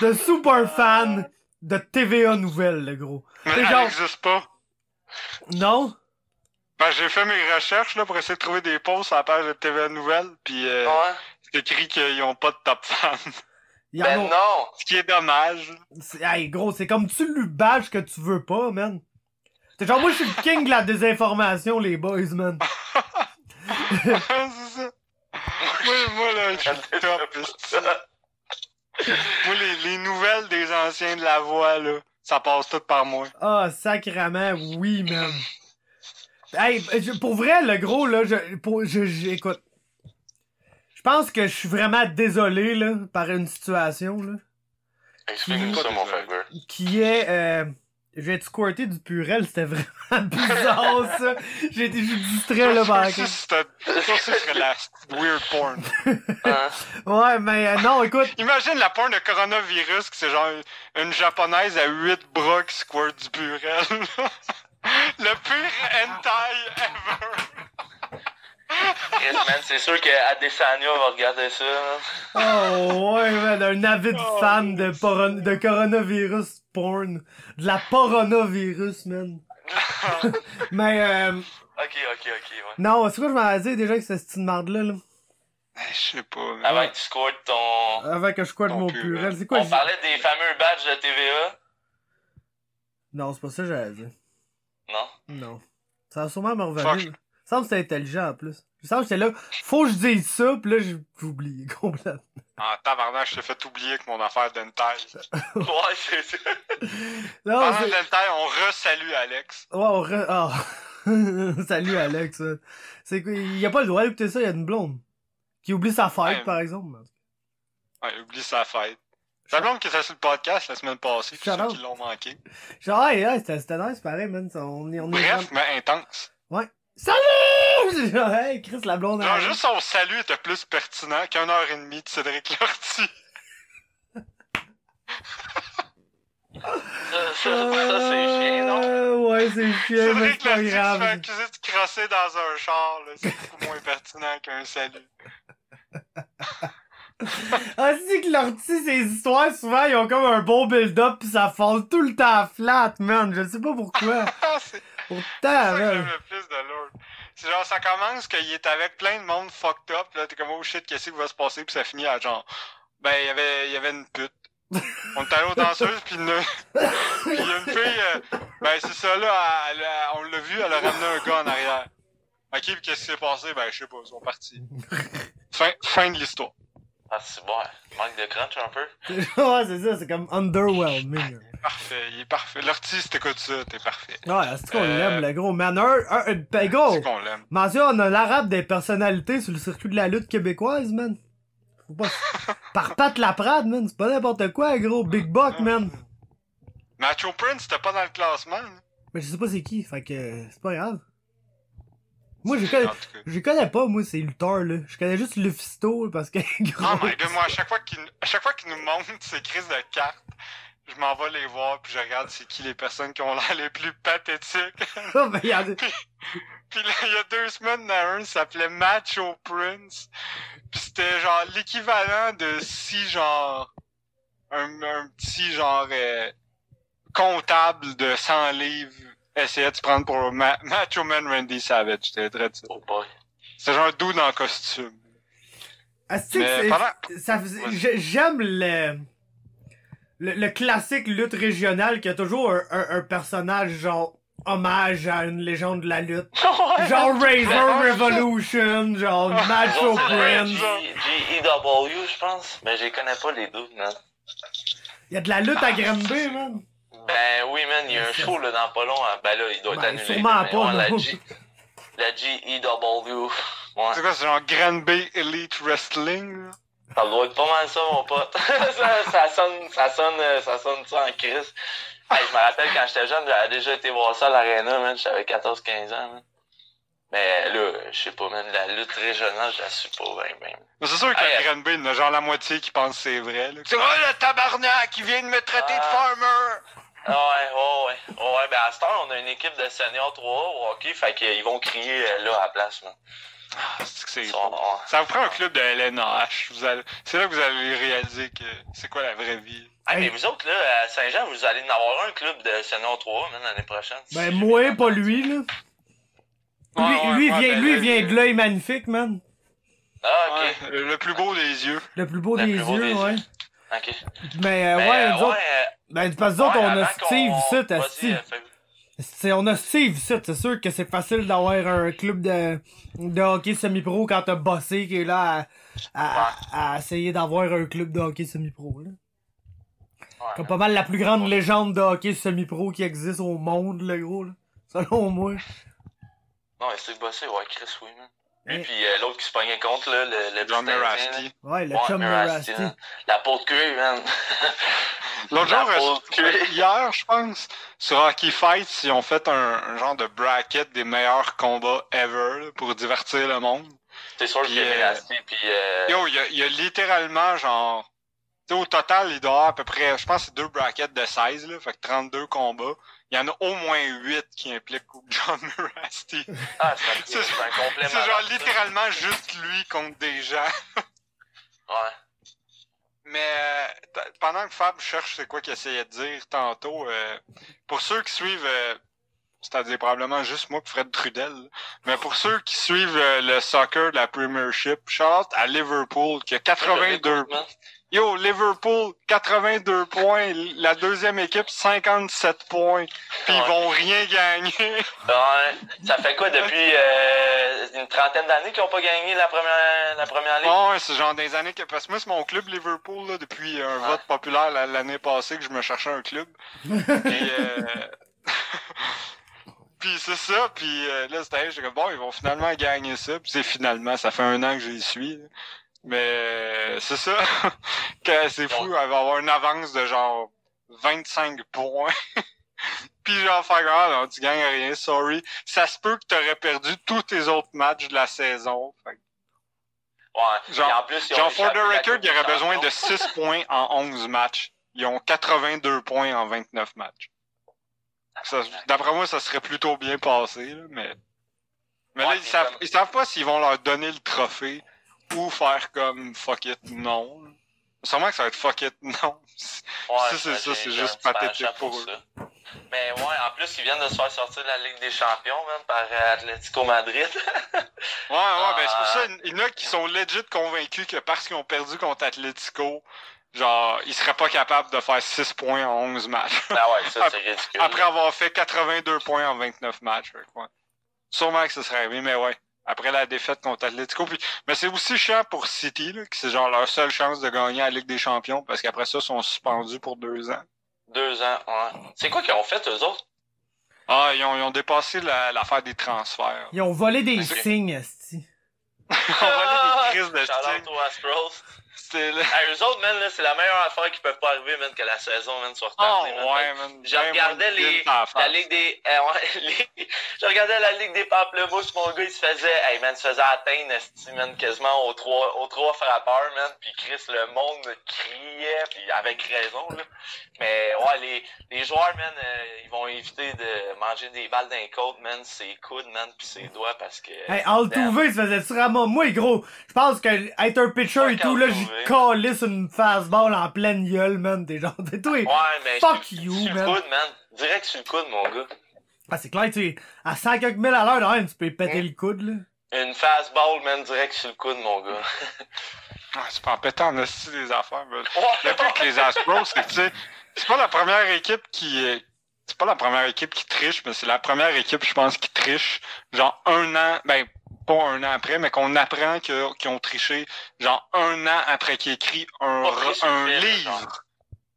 de super fan de TVA Nouvelle, le gros. Mais elle genre- n'existe pas. Non? Ben, j'ai fait mes recherches là, pour essayer de trouver des posts à la page de TVA Nouvelle, puis euh, Ouais. c'est écrit qu'ils ont pas de top fans. Il y en Ben a- non! Ce qui est dommage. C'est- Hey, gros, c'est comme tu le badge que tu veux pas, man. T'es genre, moi, je suis le king de la désinformation, les boys, man. c'est ça. Moi, moi là, je suis top. Moi, les, les nouvelles des anciens de la voix, là, ça passe tout par moi. Ah, sacrament, oui, man. Hey, je- pour vrai, le gros, là, je, pour, je, je- écoute. Je pense que je suis vraiment désolé, là, par une situation, là, Explique-nous ça, mon frère. qui est, euh, j'ai squirté du purel, c'était vraiment bizarre, ça. J'ai été juste distrait, là, par ça, aussi, c'était- la weird porn. Hein? Ouais, mais euh, non, écoute, Imagine la porn de coronavirus, que c'est genre une japonaise à 8 bras qui squirt du purel. Le pire hentai ever. Yes, man, c'est sûr que Adesanya va regarder ça, oh, ouais, man, un avide Oh, fan de, poron- de coronavirus porn. De la coronavirus, man. mais, euh, Ok, ok, ok, ouais. non, c'est quoi je m'avais dit déjà que c'était cette marde-là, là? Je sais pas. mais- Avant que tu squirtes ton... Avant que je squirt Ton mon purel. C'est quoi? On j'ai- parlait des fameux badges de TVA. Non, c'est pas ça que j'avais dit. Non? Non. Ça va sûrement me Fuck. revenir. Semble que c'était intelligent en plus. Il me semble que j'étais là, faut que je dise ça, pis là j'ai oublié complètement. En tabarnak, je t'ai fait oublier que mon affaire d'hentai. Ouais, c'est ça. Non, c'est... d'hentai, on re-salue Alex. Ouais, on re... ah. Salut Alex. C'est? Il a pas le droit d'écouter ça, il y a une blonde. Qui oublie sa fête, Ouais. par exemple. Ouais, oublie sa fête. Sa blonde qui était sur le podcast la semaine passée, Shout ceux qui l'ont manqué. Genre, hey, hey, c'était nice, pareil, man. On on est Bref, mais intense. vraiment- Salut! Hey, Chris, la blonde. Genre, elle- juste son salut était plus pertinent qu'une heure et demie de Cédric Lortie. Ça, ça, ça, c'est chiant, non? Euh, Ouais, c'est chiant, mais Cédric c'est pas Lortie qui se fait grave. crosser dans un char, là, c'est beaucoup moins pertinent qu'un salut. Ah, c'est que l'ortie, ces histoires, souvent, ils ont comme un bon build-up pis ça fall tout le temps flat, man. Je sais pas pourquoi. Plus de l'autre. C'est genre, ça commence qu'il est avec plein de monde fucked up, là, t'es comme, oh shit, qu'est-ce qui va se passer, puis ça finit à genre, ben, il y avait, il y avait une pute. On est allé aux danseuses, puis une puis une fille, euh, ben, c'est ça, là, elle- elle- on l'a vu, elle a ramené un gars en arrière. Ok, puis qu'est-ce qui s'est passé? Ben, je sais pas, ils sont partis. Fin, fin de l'histoire. Ah, c'est bon. Manque de crunch un peu. ouais, c'est ça, c'est comme underwhelming. Parfait, il est parfait. L'ortie, si t'écoutes ça, t'es parfait. Ouais, c'est qu'on Euh, l'aime, le gros. Man, un, un, un- ben, gros. C'est qu'on l'aime. Mention, on a l'arabe des personnalités sur le circuit de la lutte québécoise, man. Faut pas... Par Pat Laprade, man. C'est pas n'importe quoi, gros. Big Buck, man. Macho Prince, t'es pas dans le classement. hein? Mais je sais pas c'est qui, fait que c'est pas grave. Moi, je connais, je connais pas, moi, ces lutteurs, là. Je connais juste Lufisto, parce que, gros. Oh my god, moi, à chaque fois qu'il à chaque fois qu'il nous montre ces crises de cartes, je m'en vais les voir, puis je regarde c'est qui les personnes qui ont l'air les plus pathétiques. Ben, y a- puis là, il y a deux semaines, il y en a un qui s'appelait Macho Prince. Puis c'était genre l'équivalent de si genre un, un petit genre euh, comptable de 100 livres essayait de se prendre pour Ma- Macho Man Randy Savage. C'était très. Oh boy. C'était genre un dude en costume. Ah, c'est c'est- pendant- ça faisait- j'ai- J'aime le, le. le classique lutte régionale qui a toujours un, un, un personnage genre hommage à une légende de la lutte. Genre Razor Revolution, genre Macho Prince. G-E-W, je pense. Mais je connais pas les deux, man. Il y a de la lutte à Granby, man. Ben oui, man, il y a un show là, dans pas long. hein. Ben là, il doit être Ben, annulé. sûrement pas, ouais, la. G... la GEW. Ouais. C'est quoi, c'est genre Grand Bay Elite Wrestling? là? Ça doit être pas mal ça, mon pote. ça, ça, sonne, ça sonne, euh, ça sonne ça en crise. Hey, je me rappelle quand j'étais jeune, j'avais déjà été voir ça à l'aréna, man. J'avais 14-15 ans, man. Mais là, je sais pas, man, la lutte régionale, je la suis pas bien, bien. Mais c'est sûr qu'à Hey, Granby, il y en a genre la moitié qui pense que c'est vrai. là. C'est oh, le tabarnak qui vient de me traiter de Ah. farmer! Ah ouais, ouais, ouais. Ouais, ben à cette heure, on a une équipe de seniors 3 au hockey, fait qu'ils vont crier euh, là à la place, man. Ah, c'est beau. Ça vous prend un club de LNH. Vous allez... C'est là que vous allez réaliser que c'est quoi la vraie vie. Ah, mais vous autres, là, à Saint-Jean, vous allez en avoir un club de seniors 3, man, l'année prochaine. Ben, Si moi, pas lui, là. Ouais, Lui, ouais, lui, ouais, vient, ben, lui là, vient il- de l'œil magnifique, man. Ah, ok. Ouais, le plus beau des yeux. Le plus beau Le des plus beau yeux, des ouais. Ok. Mais, euh, Mais, ouais, euh, nous autres, ouais, ben, parce que euh, ouais, on a Steve ici, Steve. euh, C'est, on a Steve ici, c'est sûr que c'est facile d'avoir un club de, de hockey semi-pro quand t'as bossé qui est là à, à, à essayer d'avoir un club de hockey semi-pro, là. Comme pas mal la plus grande légende de hockey semi-pro qui existe au monde, le gros, là. Selon moi. Non, mais c'est bossé, ouais, Chris, oui, man. Lui, puis euh, l'autre qui se pognait contre, là, le, le John. Merasti. Ouais, le Ouais, chum Merasti. La peau de cuir, man. L'autre La jour, euh, hier, je pense, sur Hockey Fights, ils ont fait un, un genre de bracket des meilleurs combats ever là, pour divertir le monde. C'est sûr qu'il y a Puis, euh, Merasti, puis... Euh... Yo, il y a, il y a littéralement genre. tu sais, au total, il doit y avoir à peu près, je pense que c'est deux brackets de 16, là, fait que 32 combats. Il y en a au moins 8 qui impliquent John Merasti. Ah, c'est un complément. C'est genre littéralement juste lui contre des gens. Ouais. Mais euh, pendant que Fab cherche c'est quoi qu'il essayait de dire tantôt, euh, pour ceux qui suivent, euh, c'est-à-dire probablement juste moi et Fred Trudel, là, mais pour ceux qui suivent le soccer de la Premiership, shout out à Liverpool qui a 82 Man. Yo, Liverpool, 82 points. La deuxième équipe, 57 points. Puis ils vont rien gagner. Ouais. Ça fait quoi depuis euh, une trentaine d'années qu'ils n'ont pas gagné la première, la première ligue? Ouais, c'est genre des années que... Parce que moi, c'est mon club Liverpool, là, depuis un Ouais. vote populaire la- l'année passée que je me cherchais un club. Et, euh... puis c'est ça, puis euh, là, c'était, j'ai comme, bon, ils vont finalement gagner ça. Puis c'est finalement, ça fait un an que j'y suis. là. Mais c'est ça, c'est fou, elle va avoir une avance de genre 25 points. Puis genre faire ah, non, tu gagnes rien, sorry. Ça se peut que t'aurais perdu tous tes autres matchs de la saison. Fait Ouais. Genre- en plus, Genre, for the record, il y aurait besoin de Champions. 6 points en 11 matchs. Ils ont 82 points en 29 matchs. D'après moi, ça serait plutôt bien passé, là, mais... Mais là, ils savent, comme- ils savent pas s'ils vont leur donner le trophée ou faire comme fuck it, non. Sûrement que ça va être fuck it, non. Ouais, Ça, c'est ça, c'est juste pathétique pour eux. ça. Mais ouais, en plus, ils viennent de se faire sortir de la Ligue des Champions, même, par euh, Atlético Madrid. Ouais, ouais, ben c'est pour Ah. ça, il y en a qui sont legit convaincus que parce qu'ils ont perdu contre Atletico, genre, ils seraient pas capables de faire 6 points en 11 matchs. ben ouais, ça, c'est ridicule. Après avoir fait 82 points en 29 matchs. ouais. Sûrement que ce serait arrivé, mais ouais. Après la défaite contre Atletico. Puis, mais c'est aussi chiant pour City, là, que c'est genre leur seule chance de gagner la Ligue des Champions, parce qu'après ça, ils sont suspendus pour deux ans. Deux ans, ouais. C'est quoi qu'ils ont fait, eux autres? Ah, ils ont, ils ont dépassé la- l'affaire des transferts. Ils ont volé des signes. Ils ont volé des crises de Shout C'était là. Eux autres, man, là, c'est la meilleure affaire qui peut pas arriver, man, que la saison, man, soit Oh, retardée, man. ouais, man. Je Ben, regardais les, la ligue des, euh, ouais, les- je regardais la ligue des pamplemousses, mon gars, il se faisait, hey, man, il se faisait atteindre, man, quasiment aux trois, aux trois frappeurs, man, puis Chris, le monde criait, puis avec raison, là. Mais, ouais, les, les joueurs, man, euh, ils vont éviter de manger des balles d'un côte, man, ses coudes, man, puis ses doigts, parce que... Hey, Altuve, il se faisait sûrement. Moi, gros, je pense que être un pitcher et tout, là, Calisse une fastball en pleine gueule, man. T'es genre, t'es toi. Ouais, mais... Fuck sur- you, sur man. le coude, man. Direct sur le coude, mon gars. Ah, c'est clair, tu sais, à 100 quelques mille à l'heure, tu peux péter le coude, là. Une fastball, man, direct sur le coude, mon gars. Ah, c'est pas en pétant en esti des affaires. mais- Ouais. Le avec les Astros, c'est que, tu sais, c'est pas la première équipe qui est- c'est pas la première équipe qui triche, mais c'est la première équipe, je pense, qui triche, genre un an, ben, pas un an après, mais qu'on apprend qu'ils ont triché, genre un an après qu'ils écrit un, un film, livre,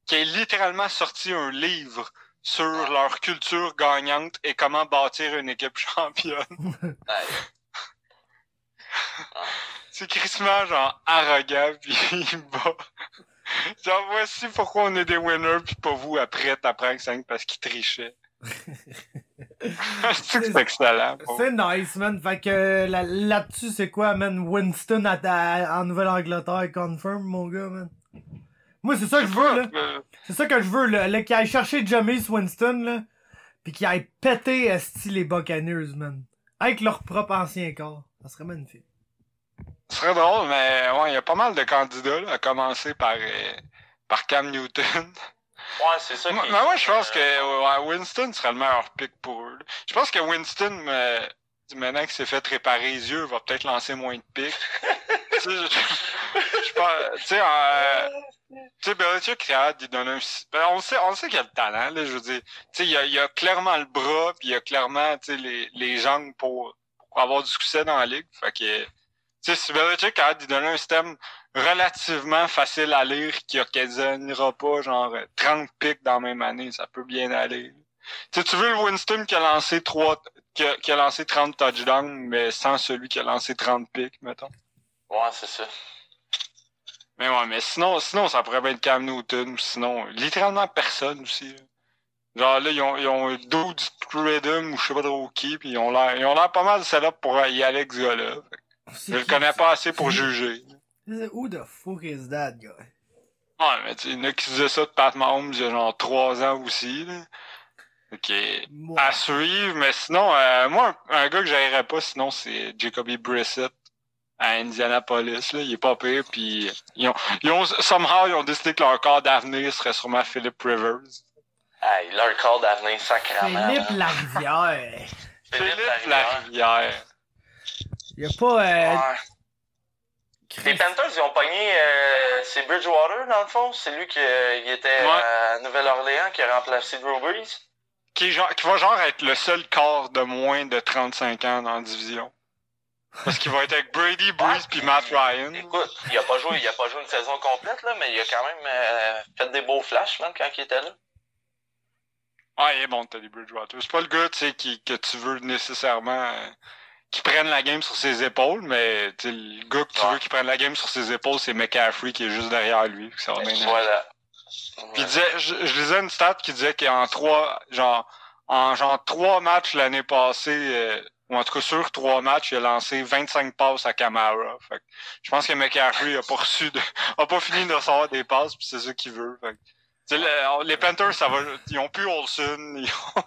qui a littéralement sorti un livre sur leur culture gagnante et comment bâtir une équipe championne. Ouais. c'est crissement genre arrogant puis il bat. Genre voici pourquoi on est des winners puis pas vous après t'apprends que c'est parce qu'il trichait. C'est excellent. C'est nice, man. Fait que là- là-dessus, c'est quoi, man? Winston à en Nouvelle-Angleterre, confirm, mon gars, man. Moi, c'est ça que je veux, là. C'est ça que je veux, là. là qu'il aille chercher Jameis Winston, là. Pis qu'il aille péter esti les Buccaneers, man. Avec leur propre ancien corps. Ça serait magnifique. Ce serait drôle, mais ouais, il y a pas mal de candidats, là, à commencer par, euh, par Cam Newton. Ouais, c'est ça Moi, qui. moi, je pense euh, que ouais, Winston serait le meilleur pick pour eux. Je pense que Winston, euh, maintenant qu'il s'est fait réparer les yeux, va peut-être lancer moins de picks. tu sais, je, je pense, tu sais, euh, tu sais, Belichick, il a donner un... ben, on sait, on sait qu'il a le talent, là, je veux dire. Tu sais, il a, il a clairement le bras, puis il a clairement, tu sais, les, les jambes pour, pour avoir du succès dans la ligue. Fait que, tu sais, si Belichick a hâte d'y donner un système relativement facile à lire, qui occasionnera pas, genre, 30 picks dans la même année, ça peut bien aller. Tu sais, tu veux le Winston qui a lancé trois, qui a, qui a lancé 30 touchdowns, mais sans celui qui a lancé 30 picks, mettons. Ouais, c'est ça. Mais ouais, mais sinon, sinon, ça pourrait être Cam Newton, ou sinon, littéralement personne aussi. là. Genre là, ils ont, ils ont Dude Rhythm ou je sais pas trop qui, puis ils ont l'air, ils ont l'air pas mal set-up pour y aller avec ce gars-là. Je le connais pas assez pour juger. Who the fuck is that guy? Ouais, mais tu sais, il y en a qui disaient ça de Pat Mahomes il y a genre trois ans aussi, là. Ok. Moi. À suivre, mais sinon, euh, moi, un, un gars que j'aimerais pas, sinon, c'est Jacoby Brissett à Indianapolis, là. Il est pas pire, puis ils ont, ils ont, somehow, ils ont décidé que leur corps d'avenir serait sûrement Philip Rivers. Hey, leur corps d'avenir sacrément. Philippe. Larivière. Philippe Larivière. Larivière. Y a pas, euh, Ouais. Les Panthers, ils ont pogné. Euh, c'est Bridgewater, dans le fond. C'est lui qui euh, il était Ouais. à Nouvelle-Orléans qui a remplacé Drew Brees. Qui, est genre, qui va genre être le seul corps de moins de 35 ans dans la division. Parce qu'il va être avec Brady, Breeze puis Matt Ryan. Écoute, il a pas joué, il a pas joué une saison complète, là, mais il a quand même euh, fait des beaux flashs, quand il était là. Ah, il est bon, Teddy Bridgewater. C'est pas le gars, tu sais, qui, que tu veux nécessairement euh, qui prenne la game sur ses épaules, mais le gars que tu Ouais. veux qui prenne la game sur ses épaules, c'est McCaffrey qui est juste derrière lui. Ça. Voilà. Puis disait, je, je lisais une stat qui disait qu'en trois, genre, en genre trois matchs l'année passée, euh, ou en tout cas sur trois matchs, il a lancé 25 passes à Camara. Fait que je pense que McCaffrey a pas reçu de, a pas fini de recevoir des passes, puis c'est ça qu'il veut. Fait que, le- les Panthers, ça va, ils ont plus Olsen, ils ont-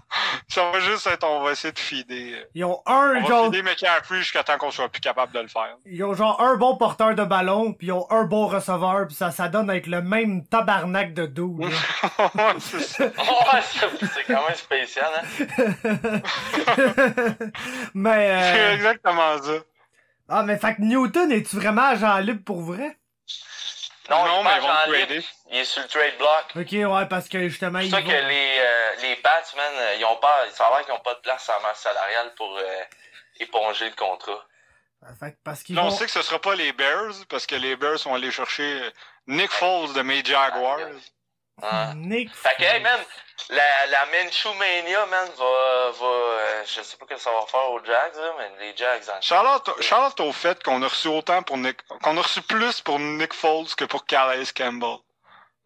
ça va juste être, on va essayer de feeder. Ils ont un, On va genre, feeder McCaffrey jusqu'à temps qu'on soit plus capable de le faire. ils ont genre un bon porteur de ballon, puis ils ont un bon receveur, puis ça, ça donne avec le même tabarnak de là. Ouais, c'est c'est c'est quand même spécial, hein. mais, C'est euh... exactement ça. ah, mais fait que Newton, es-tu vraiment agent libre pour vrai? Non, Non, il mais est ils vont trader. Il est sur le trade block. Ok, ouais, parce que justement, C'est ça vont... que les, euh, les Pats, man, euh, ils ont pas, ça a l'air qu'ils ont pas de place en masse salariale pour euh, éponger le contrat. Fait que parce qu'ils Là, on vont... sait que ce sera pas les Bears, parce que les Bears vont aller chercher Nick Foles de mes Jaguars. Hein. Nick... Fait que, hey, man, la, la Minshew Mania, man, va, va, euh, je sais pas ce que ça va faire aux Jags, là, mais les Jags, hein. Charlotte, Charlotte au fait qu'on a reçu autant pour Nick, qu'on a reçu plus pour Nick Foles que pour Calais Campbell.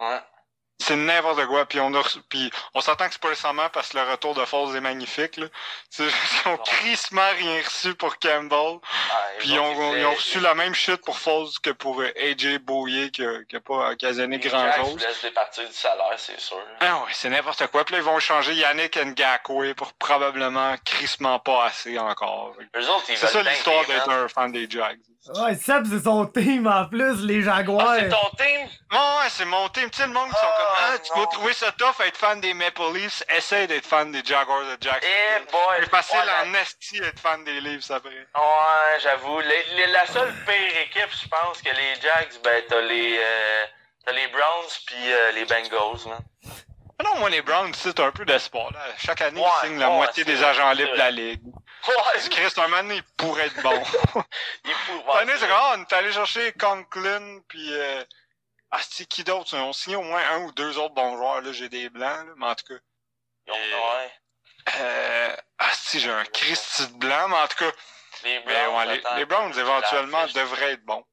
Ouais. C'est n'importe quoi, puis on a reçu, puis on s'entend que c'est pas nécessairement parce que le retour de Foles est magnifique, là. Qu'ils ont crissement rien reçu pour Campbell, Ah, puis ils ont, ils ont reçu la même shit pour Foles que pour euh, AJ Boyer, qui a, qui a pas occasionné Les grand Jags chose. laissent départir du salaire, c'est sûr. Ah ouais, c'est n'importe quoi. Puis là, ils vont changer Yannick Ngakwe pour probablement crissement pas assez encore. Ils C'est ça l'histoire d'être man. un fan des Jags. Ouais, Seb, c'est son team en plus, les Jaguars. Ah, c'est ton team? Non, ouais, c'est mon team. Tu sais, le monde qui sont Ah, comme, ah, tu non. vas trouver ça tough être fan des Maple Leafs. Essaye d'être fan des Jaguars de Jacksonville. Eh boy! C'est facile Ouais, la- en esti d'être fan des Leafs après. Ouais, j'avoue. La seule pire équipe, je pense, que les Jags, ben, t'as les, euh, t'as les Browns puis euh, les Bengals, man. Ah non, moi, les Browns, c'est un peu d'espoir. Là. Chaque année, Ouais, ils signent la ouais, moitié des agents libres de la Ligue. Ouais, Christ, un moment il pourrait être bon. il faut Cette année, c'est comme, on est allé chercher Conklin, puis... Euh... Ah, c'est qui d'autre? On signé au moins un ou deux autres bons joueurs. Là, j'ai des blancs, là, mais en tout cas... Ils ont- ouais. Euh, ah, si, j'ai un Christy de blanc, mais en tout cas, Les ouais, Browns, les, attends, les Browns je éventuellement devraient être bons.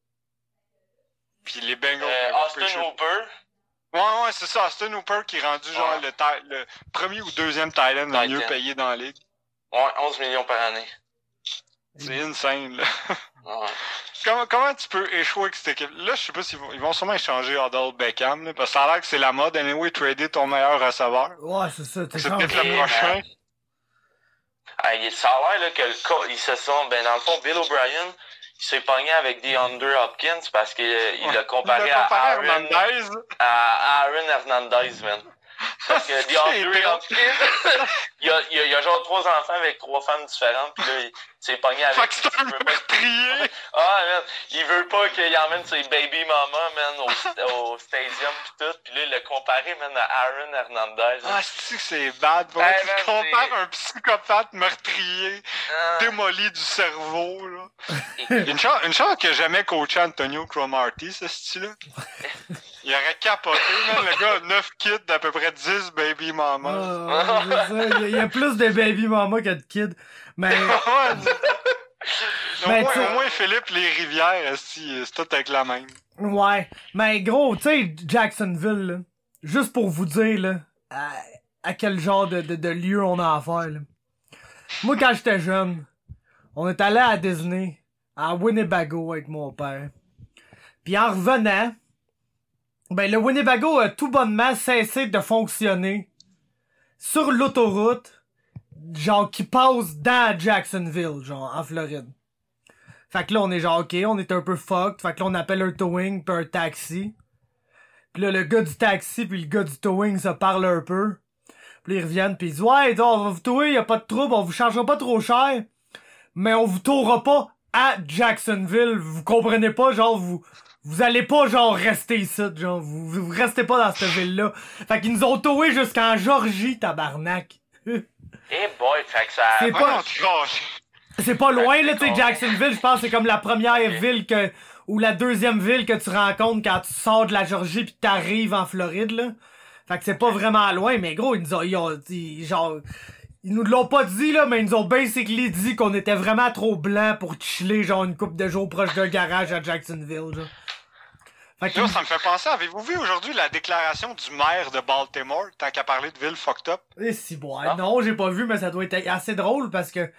Puis les Bengals. Euh, vont Austin. Hooper. Ouais, ouais, c'est ça. Austin Hooper qui est rendu genre Ouais. le, premier ou deuxième Thailand le mieux payé dans la ligue. Ouais, 11 millions par année. C'est insane, là. Ouais. comment, comment tu peux échouer avec cette équipe? Là, je sais pas s'ils vont, ils vont sûrement échanger Odell Beckham, là, parce que ça a l'air que c'est la mode. Anyway, trader ton meilleur receveur. Ouais, c'est ça. t'es C'est peut-être le prochain. Ah, il- ça a l'air là, que le co- ils se sont. Ben, dans le fond, Bill O'Brien, il s'est pogné avec DeAndre Hopkins parce qu'il il l'a comparé, Il l'a comparé à Aaron, Hernandez. à Aaron Hernandez, man. Parce que DeAndre. Hopkins, il, a, il, a, il a genre trois enfants avec trois femmes différentes, puis là, il s'est pogné avec. Fait que c'est un meurtrier. Ah, man, il veut pas qu'il emmène ses baby mama, man, au, au stadium pis tout. Pis là, il l'a comparé, man, à Aaron Hernandez. Ah, c'est que c'est bad. Pour Hey, tu man, compares c'est- un psychopathe meurtrier, Ah, démoli du cerveau, là. Une chance, une chance que jamais coaché Antonio Cromartie, ce style-là. Il aurait capoté, man. Le gars a 9 kids d'à peu près 10 baby Ah, mamas. ça. Il y a- plus de baby mama que de kids. Mais, au, moins, au moins, Philippe, les rivières, c'est tout avec la même. ouais. Mais gros, tu sais, Jacksonville, là, juste pour vous dire, là, à, à quel genre de, de, de lieu on a affaire, là. Moi, quand j'étais jeune, on est allé à Disney, à Winnebago avec mon père. Puis en revenant, ben le Winnebago a tout bonnement cessé de fonctionner sur l'autoroute, genre qui passe dans Jacksonville, genre en Floride. Fait que là on est genre ok, on est un peu fucked, fait que là on appelle un towing puis un taxi. Puis là le gars du taxi puis le gars du towing se parlent un peu. Puis ils reviennent puis ils disent ouais, on va vous tower, y a pas de trouble, on vous chargera pas trop cher, mais on vous tourera pas à Jacksonville, vous comprenez pas, genre vous vous allez pas genre rester ici, genre vous, vous restez pas dans cette ville là. Fait qu'ils nous ont towé jusqu'en Georgie, tabarnak. Eh boy, fait que ça. C'est pas- non, tu lâches. C'est pas loin, là, tu sais. Jacksonville, je pense c'est comme la première ville que, ou la deuxième ville que tu rencontres quand tu sors de la Georgie pis t'arrives en Floride, là. Fait que c'est pas vraiment loin, mais gros, ils nous ont, ils ont, ils- genre, ils nous l'ont pas dit, là, mais ils nous ont basically dit qu'on était vraiment trop blancs pour chiller, genre, une coupe de jours proche d'un garage à Jacksonville, genre. Fait que, Là, ça me fait penser, avez-vous vu aujourd'hui la déclaration du maire de Baltimore, tant qu'à parler de ville fucked up? Eh, si, bon, Ah. non, j'ai pas vu, mais ça doit être assez drôle parce que,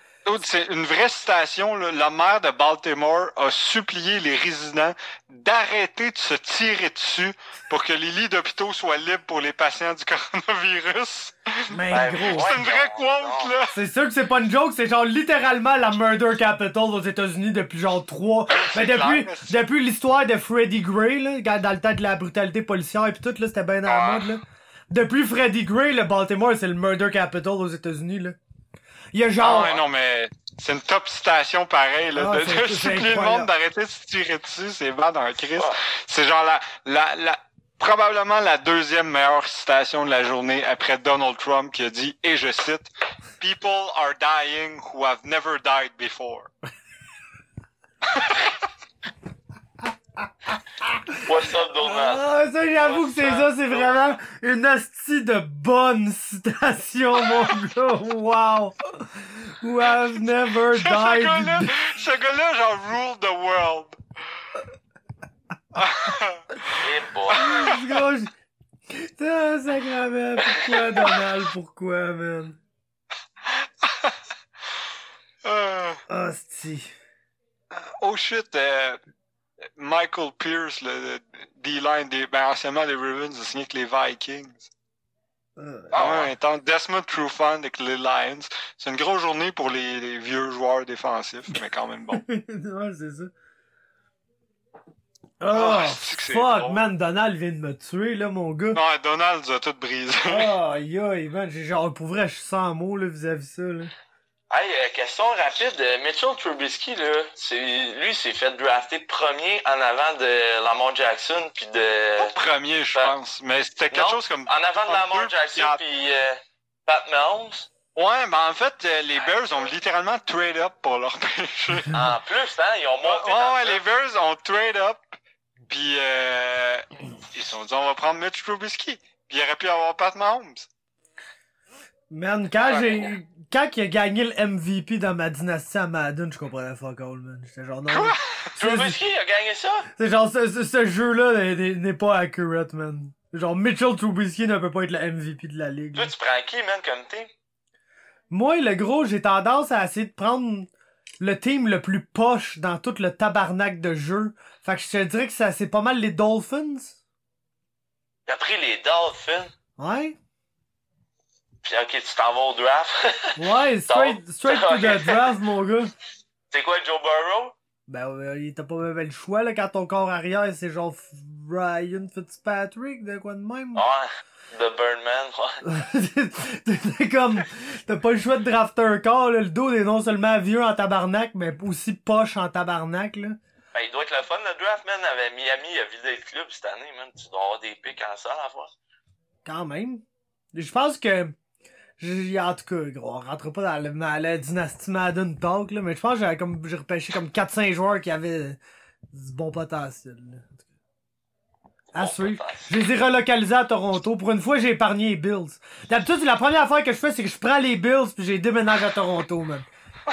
C'est une vraie citation. Là. Le maire de Baltimore a supplié les résidents d'arrêter de se tirer dessus pour que les lits d'hôpitaux soient libres pour les patients du coronavirus. mais Ben, gros. ouais. C'est une vraie non, quote, non. là. C'est sûr que c'est pas une joke, c'est genre littéralement la murder capital aux États-Unis depuis genre trois. Mais depuis, depuis l'histoire de Freddie Gray, là, quand- dans le temps de la brutalité policière et puis tout, là, c'était bien dans la mode, là. Depuis Freddie Gray, le Baltimore, c'est le murder capital aux États-Unis, là. Il y a Ah genre. ouais, non, mais c'est une top citation pareil. Là, Ah, de, de supplier le monde d'arrêter de se tirer dessus, c'est bad en Christ. Ouais. C'est genre la, la, la, probablement la deuxième meilleure citation de la journée après Donald Trump qui a dit, et je cite, People are dying who have never died before. What's up, Donald? Ah, ça, j'avoue que c'est ça, c'est vraiment une hostie de bonne citation, mon gars. Wow. Who have never ce gars-là, died. ce gars-là, genre, rule the world. Eh boy. Gros, je- Ah, sacrément, pourquoi Donald, pourquoi, man? Euh, Hostie. oh shit, euh, Michael Pierce, le D-line des, ben, anciennement les Ravens, a signé avec les Vikings. Euh, Ah Ah ouais, étant Desmond Trufant avec les Lions. C'est une grosse journée pour les, les vieux joueurs défensifs, mais quand même bon. ouais, c'est ça. Oh, Ah, fuck, drôle. man, Donald vient de me tuer, là, mon gars. Non, Donald nous a tout brisé. Aïe, aïe, man, j'ai genre, pour vrai, je suis sans mots, là, vis-à-vis ça, là. Hey, euh, question rapide. euh, Mitchell Trubisky, là, c'est, lui, s'est fait drafter premier en avant de Lamar Jackson, puis de... Premier, je pense. Mais c'était quelque non, chose comme. En avant de Lamar deux, Jackson, puis euh, Pat Mahomes. Ouais, mais en fait, les Bears ont littéralement trade up pour leur pêcher. En plus, hein, ils ont monté ouais, dans ouais, le les Bears ont trade up, puis euh, ils se sont dit on va prendre Mitch Trubisky. Puis il aurait pu avoir Pat Mahomes. Man, quand j'ai. Quand il a gagné le MVP dans ma dynastie à Madden, je comprenais fuck all, man. J'étais genre, non. c'est- Trubisky a gagné ça? C'est genre, ce, ce- ce jeu-là n'est- pas accurate, man. Genre, Mitchell Trubisky ne peut pas être le MVP de la ligue. Toi, tu prends qui, man, comme team? Moi, le gros, j'ai tendance à essayer de prendre le team le plus poche dans tout le tabarnak de jeu. Fait que je te dirais que c'est pas mal les Dolphins. T'as pris les Dolphins? Ouais. Puis ok, tu t'en vas au draft. Ouais, straight, straight to the draft, mon gars. c'est quoi, Joe Burrow? Ben, ouais, il t'a pas même le choix, là, quand ton corps arrière, c'est genre Ryan Fitzpatrick, de quoi de même? Ouais, The Birdman, ouais. T'es comme, t'as pas le choix de drafter un corps, là. Le dos est non seulement vieux en tabarnak, mais aussi poche en tabarnak, là. Ben, il doit être le fun, le draft, man. Avec Miami, il a vidé le club cette année, man. Tu dois avoir des pics en ça, à la fois. Quand même. Je pense que. J'ai- En tout cas, gros, on rentre pas dans, le, la dynastie Madden Talk, là, mais je pense que j'avais comme j'ai repêché comme 4-5 joueurs qui avaient du bon potentiel. là. À suivre. Je les ai relocalisés à Toronto. Pour une fois, j'ai épargné les Bills. D'habitude, la première affaire que je fais, c'est que je prends les Bills puis j'ai déménage à Toronto, man.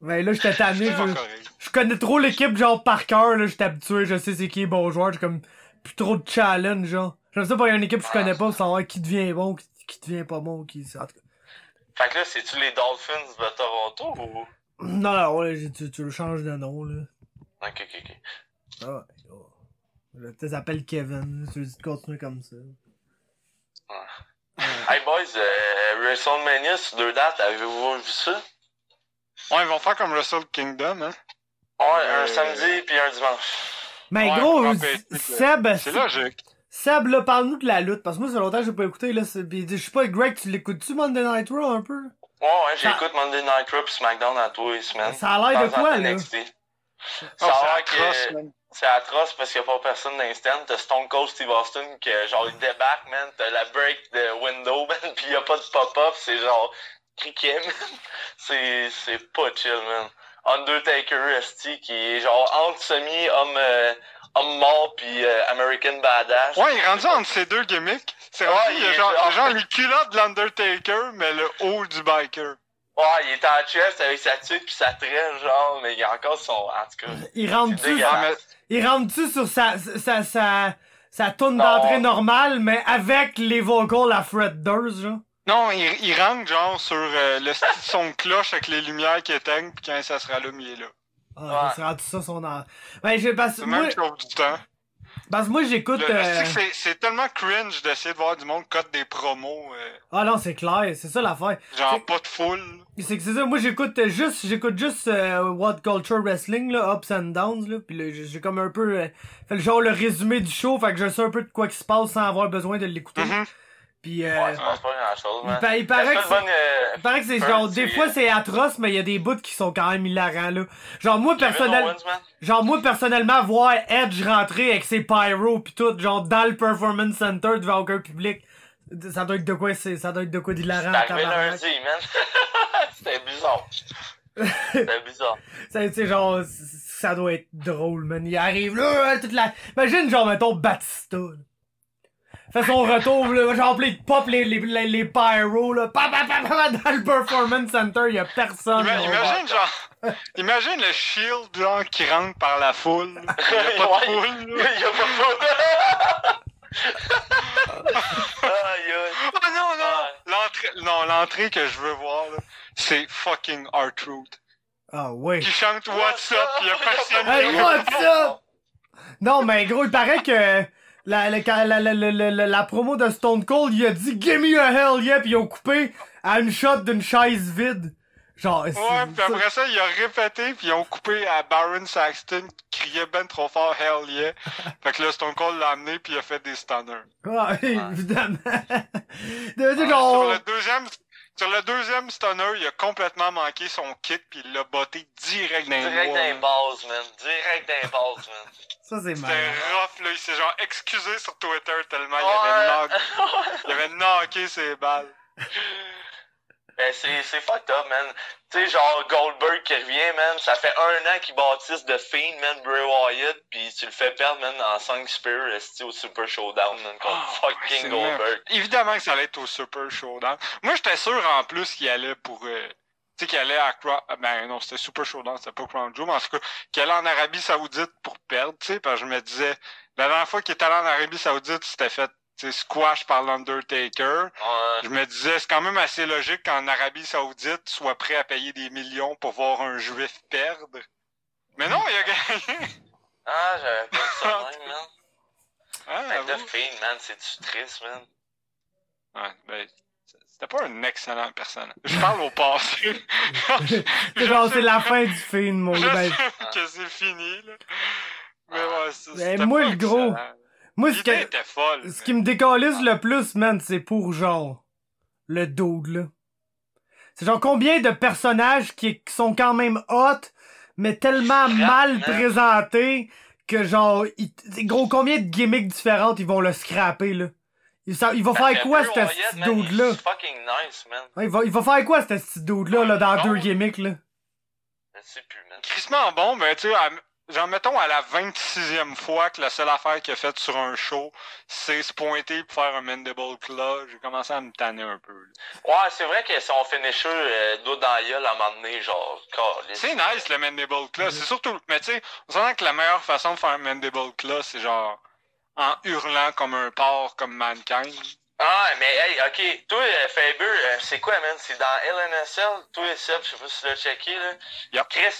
ben là, j'étais tanné. Je, je connais trop l'équipe, genre, par cœur, là. J'étais habitué, je sais c'est qui est bon joueur. J'ai comme plus trop de challenge, genre. J'aime ça pour une équipe que je connais pas pour savoir qui devient bon, qui, qui devient pas bon, qui. En tout cas. Fait que là, c'est-tu les Dolphins de Toronto ou? Non, non, ouais, tu, tu le changes de nom, là. Ok, ok, ok. Ah ouais. ouais. Là, Tu s'appelle Kevin. Tu dis de continuer comme ça. Hey boys, euh, WrestleMania sur deux dates, avez-vous vu ça? Ouais, ils vont faire comme Wrestle Kingdom, hein. Ouais, Euh, un samedi puis un dimanche. Mais Ouais, gros, Seb, C'est logique. Seb, là, parle-nous de la lutte. Parce que moi, ça fait longtemps que j'ai pas écouté, là. je sais pas, Greg, tu l'écoutes-tu Monday Night Raw un peu? Ouais, ouais, Ça- j'écoute Monday Night Raw pis SmackDown à tous les semaines. Ça a l'air de quoi, là? NXT. Oh, Ça a l'air c'est atroce, que man. c'est atroce parce qu'il y a pas personne d'instant. T'as Stone Cold Steve Austin qui, genre, il débarque, man. T'as la break de window, man, pis y a pas de pop-up. C'est genre, criquet, man. C'est, c'est pas chill, man. Undertaker ST qui est genre entre semi-homme, euh, homme mort pis euh, American Badass. Ouais, il est rendu entre ces deux gimmicks. C'est Ouais, rendu il le est genre, genre- le genre les culottes de l'Undertaker, mais le haut du biker. Ouais, il est en chest avec sa tuque pis sa traîne, genre, mais il a encore son, en tout cas. Il rentre-tu mais il rentre-tu sur sa, sa, sa, sa tourne d'entrée normale, mais avec les vocals à Fred Durst, genre? non, il, il rentre genre sur euh, le style de son cloche avec les lumières qui éteignent, puis quand ça se rallume, il est là. Ah, Ouais. c'est rendu ça son en... Ben, j'ai, parce, C'est moi, chose du temps. parce que moi, j'écoute, euh, c'est- tellement cringe d'essayer de voir du monde cote des promos, euh, Ah non, c'est clair, c'est ça l'affaire. genre pas de foule. C'est que c'est ça, moi j'écoute euh, juste, j'écoute juste euh, What Culture Wrestling, là, Ups and Downs, là, pis là, j'ai comme un peu euh, fait le genre le résumé du show, fait que je sais un peu de quoi qui se passe sans avoir besoin de l'écouter. Mhm. Pis euh, Ouais, c'est pas grand chose, il, man. pa- il paraît que c'est- bonne, euh, il paraît que c'est genre, des fois c'est atroce, mais il y a des bouts qui sont quand même hilarants, là. Genre moi, Kevin personnel, Owens, man. genre moi personnellement, voir Edge rentrer avec ses pyros pis tout, genre dans le Performance Center devant aucun public, ça doit être de quoi, c'est, ça doit être de quoi d'hilarant. C'est arrivé lundi, man. C'était bizarre. C'était bizarre. Sais, genre, ça doit être drôle, man. Il arrive là, euh, toute la. Imagine, genre, mettons, Batista, là. Fait son retour, là, genre, pis il pop les, les, les, les pyros, là. Pa, pa, pa, pa, dans le Performance Center, y a personne. Ima- imagine genre, imagine le shield genre qui rentre par la foule. Il y a pas de foule. là. Il a pas de aïe. Oh non, non! L'entrée, non, l'entrée que je veux voir, là, c'est fucking R-Truth. Ah, ouais. Qui chante What's Up, pis y a personne Hey, what's up? Non, mais gros, il paraît que la, la, la, la, la, la, la- la promo de Stone Cold, il a dit Give me a hell yeah, pis ils ont coupé à une shot d'une chaise vide. Genre, c'est- Ouais, pis ça- après ça, il a répété, pis ils ont coupé à Baron Saxton qui criait ben trop fort Hell yeah. fait que là, Stone Cold l'a amené, pis il a fait des stunners. Ouais, évidemment. De- de- Sur genre, le deuxième, sur le deuxième stunner, il a complètement manqué son kick, pis il l'a botté direct dans les Direct dans les man. bases, man. Direct dans les bases, man. ça c'est C'était mal. rough, là. Il s'est genre excusé sur Twitter tellement il avait knock- il avait knocké ses balles. Ben, c'est, c'est fucked up, man. Tu sais, genre Goldberg qui revient, man. Ça fait un an qu'ils bâtissent de Fiend, man, Bray Wyatt, pis tu le fais perdre, man, en 5 Spear, au Super Showdown, man, contre Oh, fucking Goldberg. Évidemment que ça allait être au Super Showdown. Moi, j'étais sûr en plus qu'il allait pour. euh, tu sais, qu'il allait à Crown. Ben non, c'était Super Showdown, c'était pas Crown Jewel, mais en tout cas, qu'il allait en Arabie Saoudite pour perdre, tu sais, parce que je me disais. La dernière fois qu'il était allé en Arabie Saoudite, c'était fait. Tu squash par l'Undertaker. Ouais. Je me disais, c'est quand même assez logique qu'en Arabie Saoudite soit prêt à payer des millions pour voir un juif perdre. Mais non, il a gagné. Ah, j'avais pas vu ça de même, man. Ah, Fiend, man, c'est-tu triste, man? Ouais, ben, c'était pas un excellent personnage. Je parle au passé. C'est genre, c'est la fin du film, mon Je gars. Ben, sais que c'est fini, là. Mais ouais, c'est- Ben, moi, pas le gros, excellent. Moi, ce, que- était folle. ce qui me décalisse le plus, man, c'est pour genre le dude, là. C'est genre combien de personnages qui, qui sont quand même hot, mais tellement mal man. présentés que genre, il- gros, combien de gimmicks différentes ils vont le scraper, là? Il, ça- il va Ça faire quoi, Bray ce Wyatt, petit man, il dude-là? nice. Ouais, Il va, il va faire quoi, ce petit dude-là, là, dans Non. deux gimmicks, là? Je sais plus, man. crissement bon, mais tu sais, genre, mettons à la 26e fois que la seule affaire qu'il a faite sur un show, c'est se pointer pour faire un mandible claw, j'ai commencé à me tanner un peu. là. Ouais, c'est vrai que son finisher, euh, dans la gueule, à un moment donné, genre. C'est nice le mandible claw, c'est surtout, mais tu sais, on s'entend que la meilleure façon de faire un mandible claw, c'est genre en hurlant comme un porc, comme Mankind. Ah, mais hey, ok, toi, euh, Faber, euh, c'est quoi, man? C'est dans LNSL? Toi, Seb, je sais pas si tu l'as checké, là. Yup. Chris,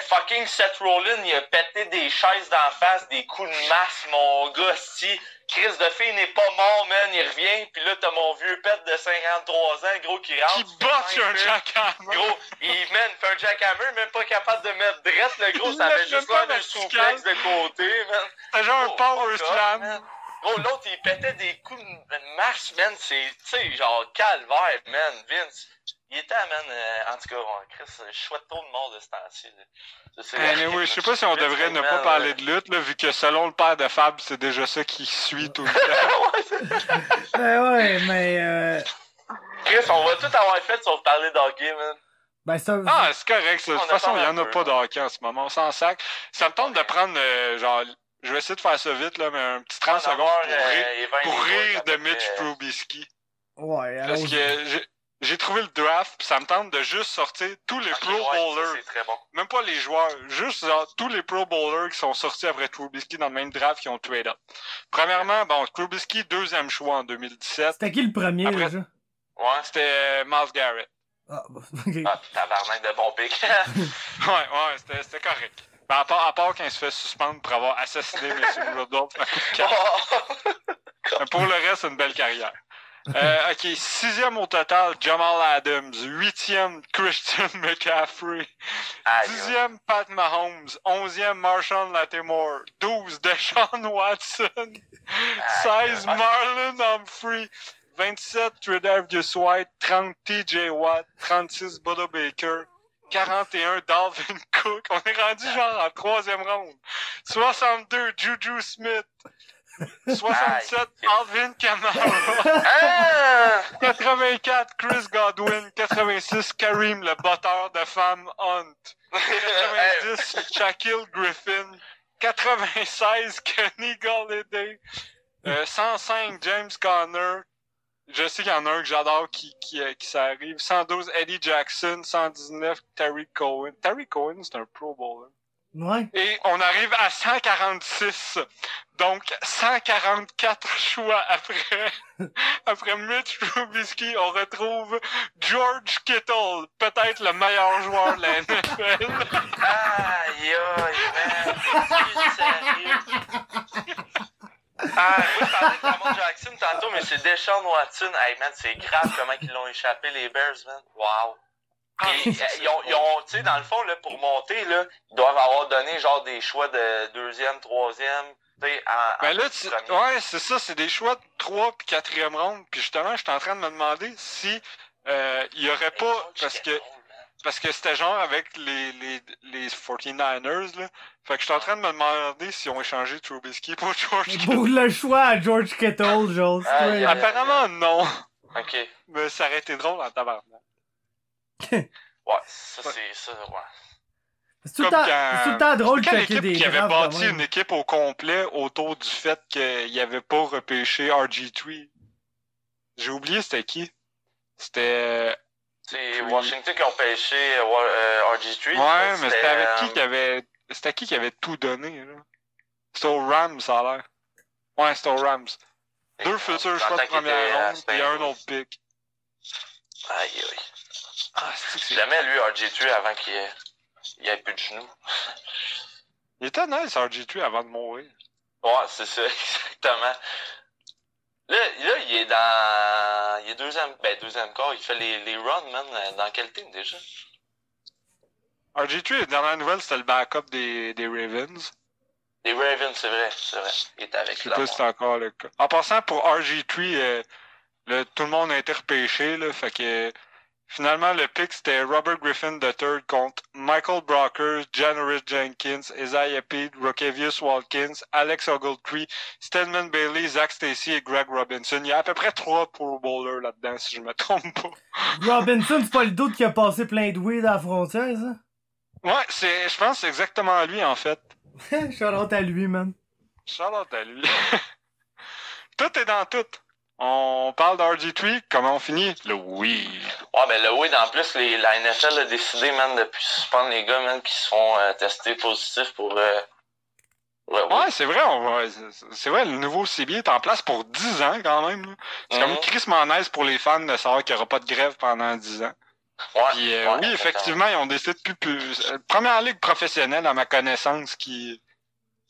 fucking Seth Rollins, il a pété des chaises d'en face, des coups de masse, mon gars, si. Chris de fille n'est pas mort, man, il revient, pis là, t'as mon vieux pet de 53 ans, gros, qui rentre. Qui cinq un jackhammer! Gros, il man, fait un jackhammer, même pas capable de mettre drette, le gros, ça lève juste l'air d'un suplex de côté, man. C'est genre un Oh, power slam. Gros, l'autre, il pétait des coups de marche, man. C'est, tu sais, genre, calvaire, man. Vince, il était, man, euh, en tout cas, Chris, je souhaite trop de mort de ce temps-ci. Anyway, je sais pas si on devrait ne pas parler là. de lutte, là, vu que selon le père de Fab, c'est déjà ça qui suit tout le temps. Ben ouais, mais euh, Chris, on va tout avoir fait sauf parler d'hockey, man. ben ça, Ah, c'est correct. ça. De toute façon, il parlé y en a peu, pas de ouais. hockey en ce moment. On s'en sac. Ça me tente de prendre, euh, genre, je vais essayer de faire ça vite, là, mais un petit 30 En secondes pour euh, rire, et 20 pour des rire gars, de Mitch fait- Trubisky. ouais, Parce que j'ai- trouvé le draft, puis ça me tente de juste sortir tous les Ok, Pro Bowlers. C'est très bon. Même pas les joueurs, juste genre, tous les Pro Bowlers qui sont sortis après Trubisky dans le même draft qui ont trade up. Premièrement, bon, Trubisky, deuxième choix en 2017. C'était qui le premier, Après- déjà? Ouais. C'était euh, Miles Garrett. Ah, bon, ok. Ah, tabarnak de bon pic. Ouais, ouais, c'était correct. Ben, à, part, part quand il se fait suspendre pour avoir assassiné M. Rudolph coup de. Mais pour le reste, c'est une belle carrière. Euh, ok, sixième au total, Jamal Adams. Huitième, Christian McCaffrey. Dixième, Pat Mahomes. Onzième, Marshawn Lattimore. Douze, Deshaun Watson. Seize, aïe. Marlon Humphrey. 27, Tredavious White. 30, TJ Watt. 36, Buda Baker. 41, Dalvin Cook. On est rendu genre en troisième ronde. 62, Juju Smith. 67, Aïe. Alvin Kamara. Ah! 84, Chris Godwin. 86, Kareem, le botteur de femmes Hunt. 90, Shaquille Griffin. 96, Kenny Galladay. Euh, 105, James Conner. Je sais qu'il y en a un que j'adore qui, qui, euh, qui s'arrive. 112, Eddie Jackson. 119, Terry Cohen. Terry Cohen, c'est un Pro Bowler. Ouais. Et on arrive à 146. Donc, 144 choix après. après Mitch Trubisky, on retrouve George Kittle, peut-être le meilleur joueur de la NFL. Aïe, aïe, man. Ah, je parlais de Jackson tantôt, mais c'est Deshaun Watson. Hey, man, c'est grave comment ils l'ont échappé, les Bears, man. Wow. Et, euh, ils ont, ils ont tu sais, dans le fond, là, pour monter, là, ils doivent avoir donné, genre, des choix de deuxième, troisième, tu sais, en, en Ben là, tu- ouais, c'est ça, c'est des choix de 3 puis 4e ronde. Puis justement, j'étais en train de me demander si euh, il y aurait pas parce que. Parce que c'était genre avec les les les 49ers là. Fait que j'étais en train de me demander si on échangé Trubisky pour George Kittle. Pour le choix à George Kittle, genre. Ah. Apparemment non, OK. mais ça aurait été drôle en tabarnak. Ouais, ça, c'est ça, ouais. C'est tout, le Comme temps- quand- tout le temps drôle de checker équipe des qui avait bâti une équipe au complet autour du fait qu'il avait pas repêché RG3? J'ai oublié c'était qui. C'était... C'est. Washington qui ont pêché euh, Wa- euh, RG3. Ouais, mais c'était avec qui euh, qui avait... C'était qui qui avait tout donné, là? C'était aux Rams, ça a l'air. Ouais, c'était aux Rams. Deux futurs choix de première euh, ronde, puis un autre pick. Aïe, aïe. Ah, c'est. Jamais lui, RG3, avant qu'il ait, il ait plus de genoux. Il était nice, RG3, avant de mourir. Ouais, c'est ça, exactement. Là, là, il est dans. Il est deuxième. Ben, deuxième corps. Il fait les, les runs, man. Dans quel team déjà? RG3, la dernière nouvelle, c'était le backup des, des Ravens. Les Ravens, c'est vrai, c'est vrai. Il Je avec si c'est encore le cas. En passant, pour RG3, euh, le- tout le monde a été repêché, là, fait que finalement, le pick, c'était Robert Griffin III contre Michael Brockers, Janoris Jenkins, Isaiah Pete, Rokevius Watkins, Alex Ogletree, Stedman Bailey, Zach Stacy et Greg Robinson. Il y a à peu près trois Pro Bowlers là-dedans, si je me trompe pas. Robinson, c'est pas le doute qui a passé plein de weed à la frontière, ça? Ouais, c'est, je pense que c'est exactement lui, en fait. Shout-out à lui, man. Charlotte à lui. tout est dans tout. On parle d'RG3, comment on finit? Le oui. Ouais, ben le weed, en plus, les, la NFL a décidé, man, de plus suspendre les gars, man, qui se font euh, tester positifs pour. Euh... Ouais, Ouais, c'est vrai, on c'est- vrai, le nouveau CBI est en place pour 10 ans quand même. C'est Mhm. comme Chris Manès pour les fans de savoir qu'il n'y aura pas de grève pendant 10 ans. Ouais, Puis euh, ouais, oui, effectivement, ils ont décidé de plus, plus première ligue professionnelle à ma connaissance qui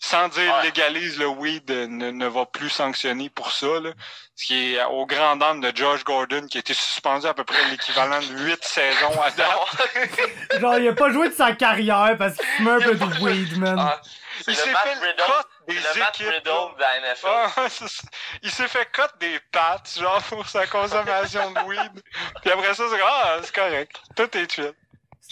sans dire Ouais. légalise le weed euh, ne, ne va plus sanctionner pour ça là. Ce qui est au grand dam de Josh Gordon qui a été suspendu à peu près l'équivalent de 8 saisons à date. Genre, il a pas joué de sa carrière parce qu'il fumait un peu de weed, man. Ah, Il s'est fait Riddle- cut des le Matt équipes. De la NFL. Ah, il s'est fait cut des pattes, genre, pour sa consommation de weed. Puis après ça, c'est ah, c'est correct. Tout est chill.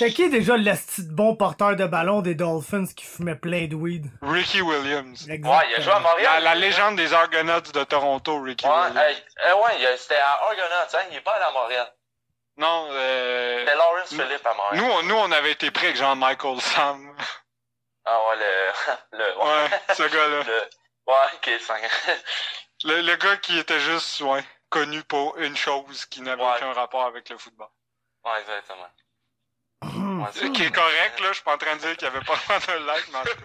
C'était qui déjà le style bon porteur de ballon des Dolphins qui fumait plein de weed? Ricky Williams. Ouais, il a joué à La, Montréal. la légende des Argonauts de Toronto, Ricky Ouais, Williams. hey, euh, ouais, c'était à Argonauts, hein, il est pas allé à Montréal. Non, euh, C'était Lawrence nous- Philippe à Montréal. nous, on, nous, on avait été pris avec Jean-Michael Sam. Ah ouais, le. le ouais. Ouais, ce gars-là. Le, ouais, ok, ça. Le, le gars qui était juste, ouais, connu pour une chose qui n'avait Ouais. aucun rapport avec le football. Ouais, exactement. Ouais, c'est- Qui est correct, là. Je suis pas en train de dire qu'il y avait pas droit de like, mais en tout cas,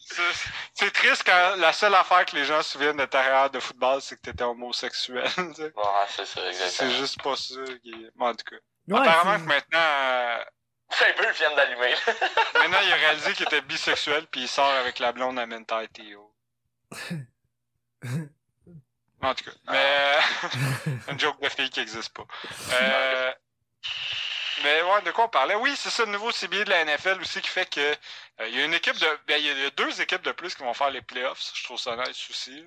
c'est- C'est triste quand la seule affaire que les gens se souviennent de ta carrière de football, c'est que t'étais homosexuel. tu sais. Ouais, c'est ça, c'est exactement. juste pas ça bon, en tout cas. Ouais, Apparemment c'est- que maintenant, euh, Faber vient d'allumer. maintenant, il a réalisé qu'il était bisexuel puis il sort avec la blonde à Mentai Theo. En tout cas. Mais, une joke de fille qui existe pas. Euh, mais ouais, de quoi on parlait? Oui, c'est ça, le nouveau CBA de la NFL aussi qui fait que euh, il y a une équipe de. Ben, il y a- y a deux équipes de plus qui vont faire les playoffs. Je trouve ça nice aussi.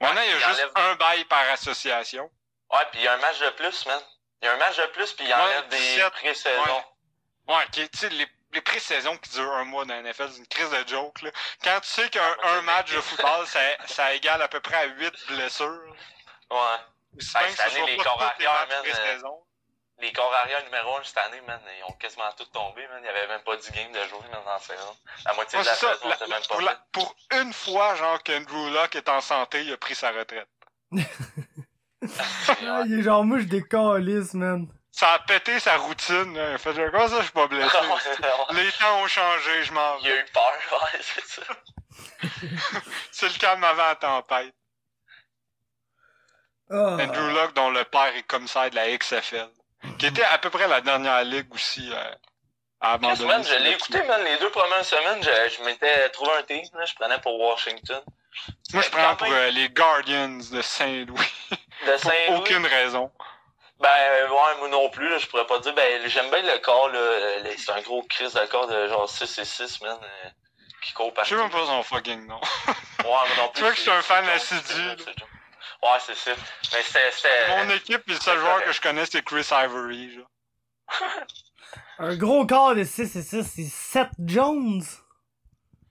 Maintenant, il y a juste enlève- un bail par association. Ouais, pis il y a un match de plus, man. Il y a un match de plus, pis il enlève Ouais, des 17, pré-saisons. Ouais, tu sais, les, les pré-saisons qui durent un mois dans la NFL, c'est une crise de joke, là. Quand tu sais qu'un un match de football, ça, ça égale à peu près à 8 blessures. Ouais. Aussi Ben, bien que année, les corps arrière. Les corps arrière numéro 1 cette année, man, ils ont quasiment tous tombé, man. Il y avait même pas 10 games de jouer, man, dans la saison. La moitié Ouais, de la saison, la- même pas pour, la- pour une fois, genre, qu'Andrew Luck est en santé, il a pris sa retraite. Ah, il est genre, moi, je décalisse, man. Ça a pété sa routine, là. Il a fait, genre, comment ça, je suis pas blessé? Les temps ont changé, je m'en il a vais. eu peur, ouais, c'est ça. C'est le calme avant la tempête. Ah. Andrew Luck, dont le père est commissaire de la XFL. Qui était à peu près la dernière ligue aussi euh, à Chris, je l'ai écouté, man, les deux premières semaines, je, je m'étais trouvé un team, là, je prenais pour Washington. Moi, je prends quand pour euh, les Guardians de Saint-Louis. de Pour Saint-Louis. aucune raison. Ben, euh, ouais, moi non plus, là, je pourrais pas dire. Ben, j'aime bien le corps, là. euh, C'est un gros crise de corps de genre 6 et 6, man. euh, qui court Je partout. sais même pas son fucking nom. Ouais, moi non plus. Tu vois que je suis un fan assidu, Ouais, c'est ça. Mais c'était. Mon équipe, puis le seul joueur que je connais, c'est Chris Ivory. Genre. Un gros corps de 6 et 6, c'est Seth Jones.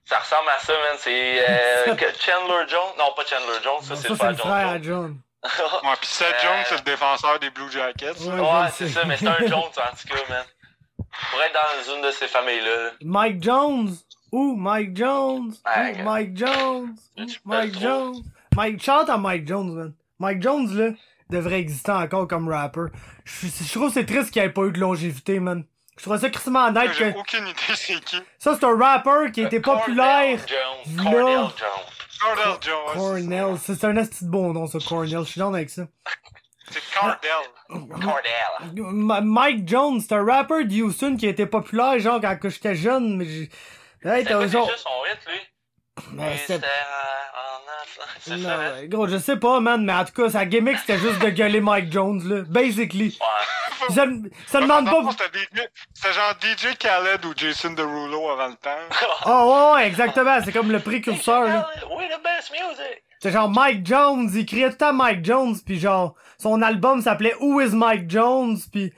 Ça ressemble à ça, man. C'est euh, que Chandler Jones. Non, pas Chandler Jones, ça, c'est ça, le c'est frère le frère à Jones. John. Ouais, puis Seth Euh, Jones, c'est le défenseur des Blue Jackets. Ouais. c'est ça, mais c'est un Jones en tout cas, man. Pour être dans une de ces familles-là. Mike Jones. Ouh, Mike Jones. Ouh. Mike Jones. Ouh, Mike Jones. Mike, chante à Mike Jones, man. Mike Jones, là, devrait exister encore comme rapper. Je, je trouve que c'est triste qu'il ait pas eu de longévité, man. Je trouve ça crissement honnête J'ai que... aucune idée c'est qui. Ça, c'est un rapper qui était populaire. Cornell Jones. Là. Cornell Jones. Cordell Jones. Cornell. C'est un esti de bon nom, ça, Cornell. Je suis down avec ça. C'est Cordell. Cornell. Ma- Mike Jones, c'est un rapper de Houston qui était populaire, genre, quand que j'étais jeune, mais j'ai... Hey, t'as genre... déjà son hit, lui? Mais Oui, c'est- euh, Non, ça, hein? ouais, gros, je sais pas, man, mais en tout cas, sa gimmick, c'était juste de gueuler Mike Jones, là. Basically. Ouais. Ça, ça demande pas... C'était genre DJ Khaled ou Jason Derulo avant le temps. Oh, ouais, ouais, exactement, c'est comme le précurseur, là. Oui, the best music. C'est genre Mike Jones, il criait tout le temps Mike Jones, pis genre, son album s'appelait Who is Mike Jones, pis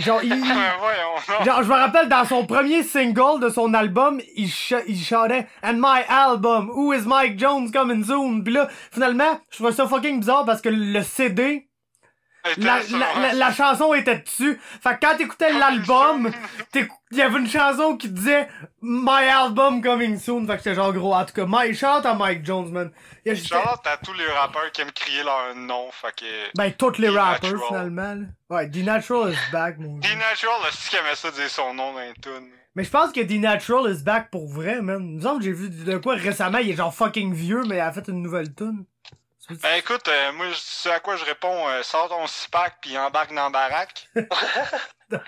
genre, il... Genre, je me rappelle, dans son premier single de son album, il, ch il chantait And my album, Who is Mike Jones coming soon? Pis là, finalement, je trouvais ça fucking bizarre parce que le CD, la, C'était la, la, chanson était dessus. Fait que quand t'écoutais l'album, t'écou- il y avait une chanson qui disait My album coming soon. Fait que j'étais genre gros. En tout cas, Mike, chante à Mike Jones, man. Shout-out à tous les rappeurs qui aiment crier leur nom, fait que... ben, tous les D-Natural. finalement. là. Ouais, D-Natural is back, mon gars. D-Natural, là, c'est qui aimait ça dire son nom dans les tunes? Mais je pense que D-Natural is back pour vrai, man. Il me semble que j'ai vu de quoi récemment, il est genre fucking vieux, mais il a fait une nouvelle tune. Ben écoute, euh, moi, je- ce à quoi je réponds, euh, sors ton six-pack pis embarque dans la baraque.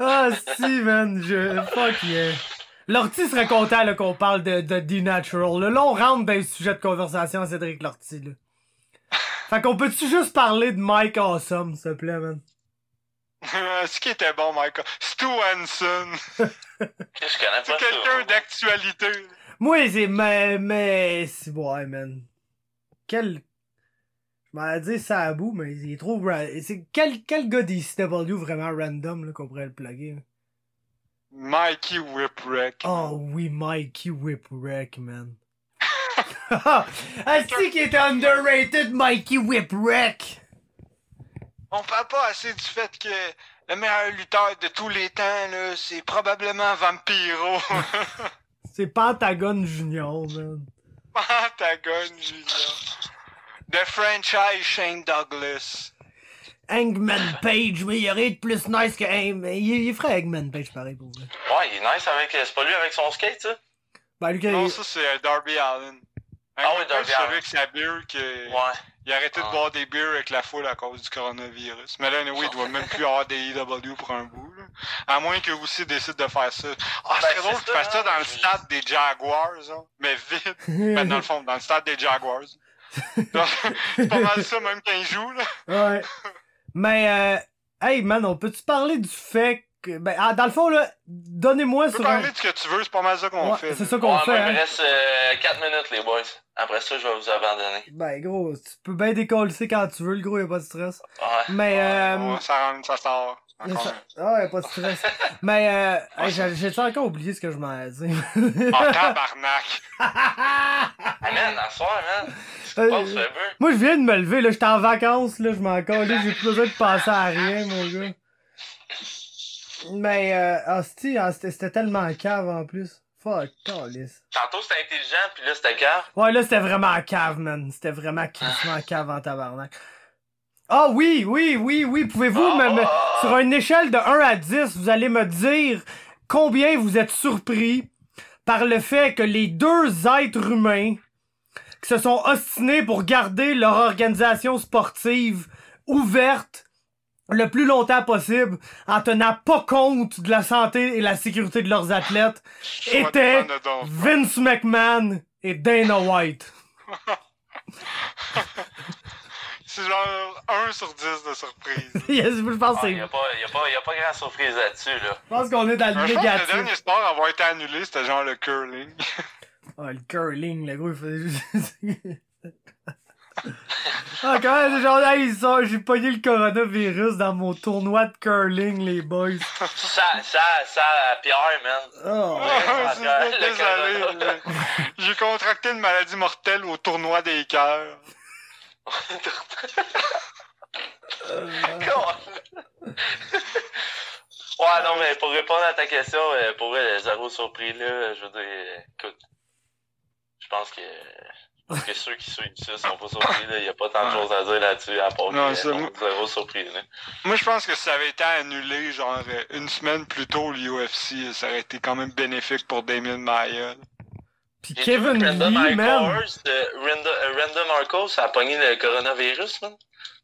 Ah, si, man, je. Fuck yeah. Lortie serait content là, qu'on parle de, de D-Natural. Là. là, on rentre dans les sujets de conversation à Cédric Lortie. Là. Fait qu'on peut-tu juste parler de Mike Awesome, s'il te plaît, man? ce qui était bon, Michael. Stu Hansen. Je connais C'est pas quelqu'un ça. d'actualité. Moi, c'est. Mais. Mais. c'est- Ouais, man. Quel. Je m'en à bout, mais il est trop. C'est quel, quel gars d'ECW vraiment random là, qu'on pourrait le plugger? là? Mikey Whipwreck. Oh oui, Mikey Whipwreck, man. Est-ce qui est underrated, Mikey Whipwreck? On parle pas assez du fait que le meilleur lutteur de tous les temps, c'est probablement Vampiro. C'est Pentagon Junior, man. Pentagon Junior. The franchise Shane Douglas. Hangman Page, mais il aurait été plus nice que. Mais il, il ferait Hangman Page pareil pour vrai. Ouais, il est nice avec. C'est pas lui avec son skate, ça? Ben, lui, Non, il- ça, c'est euh, Darby Allen. Ah oui, Darby C'est Allin. avec sa bière que... Ouais. Il a arrêté de Ah. boire des bières avec la foule à cause du coronavirus. Mais là, anyway, il doit même plus avoir des EW pour un bout. Là. À moins que aussi décide de faire ça. Ah, Ben, c'est drôle de faire ça, dans le stade des Jaguars, hein. mais vite. Ben, dans le fond, dans le stade des Jaguars. C'est pas mal ça, même quand ils jouent, là. Ouais. Mais, euh, hey, man, on peut-tu parler du fait que. Ben, ah, dans le fond, là, donnez-moi Tu peux sur un. parler de ce que tu veux, c'est pas mal ça qu'on Ouais, fait. c'est ça qu'on Ouais, fait, moi, il hein. me reste 4 minutes, les boys. Après ça, je vais vous abandonner. Ben, gros, tu peux bien décoller quand tu veux, le gros, y'a pas de stress. Ouais. Mais, euh. Ouais, ça rentre, ça sort. Y a Ah, y'a pas de stress. Mais, euh, hey, j'ai- j'ai-tu encore oublié ce que je m'en dit? En tabarnak. Hey, man, à soir, man. Euh, Oh. Moi, je viens de me lever, là, j'étais en vacances, là, je m'en calais, j'ai plus besoin de penser à rien, mon gars. Mais, euh, hostie, ah, c'était c'était tellement cave, en plus. Fuck, calice. Tantôt, c'était intelligent, puis là, c'était cave. Ouais, là, c'était vraiment cave, man. C'était vraiment crissement cave en tabarnak. Ah oui, oui, oui, oui. Pouvez-vous me, me- sur une échelle de 1 à 10, vous allez me dire combien vous êtes surpris par le fait que les deux êtres humains qui se sont ostinés pour garder leur organisation sportive ouverte le plus longtemps possible en tenant pas compte de la santé et la sécurité de leurs athlètes étaient Vince McMahon et Dana White. C'est genre 1 sur 10 de surprise. Yes, je pense que Il c'est. n'y a, pas- y a, pas- y a pas grand surprise là-dessus, là. Je pense qu'on est dans le que le négatif. dernier sport à avoir été annulé, c'était genre le curling. Ah, le curling, le gros, il faisait juste. ah, quand même, c'est genre, hey, ça, j'ai pogné le coronavirus dans mon tournoi de curling, les boys. Ça, ça, ça, Pierre, man. Oh. Ah, le désolé. J'ai contracté une maladie mortelle au tournoi des cœurs. Ouais, non, mais pour répondre à ta question, euh, pour vrai, zéro surpris, là, je veux dire, écoute, je pense que, que ceux qui suivent ça sont pas surpris, là. Il y a pas tant de choses à dire là-dessus, à part Non, que, c'est non, moi- zéro là. Moi, je pense que si ça avait été annulé, genre, euh, une semaine plus tôt, l'UFC, ça aurait été quand même bénéfique pour Damien Maya. Puis Kevin Random Lee, man. Marcos, euh, Random Marcos a pogné le coronavirus, man,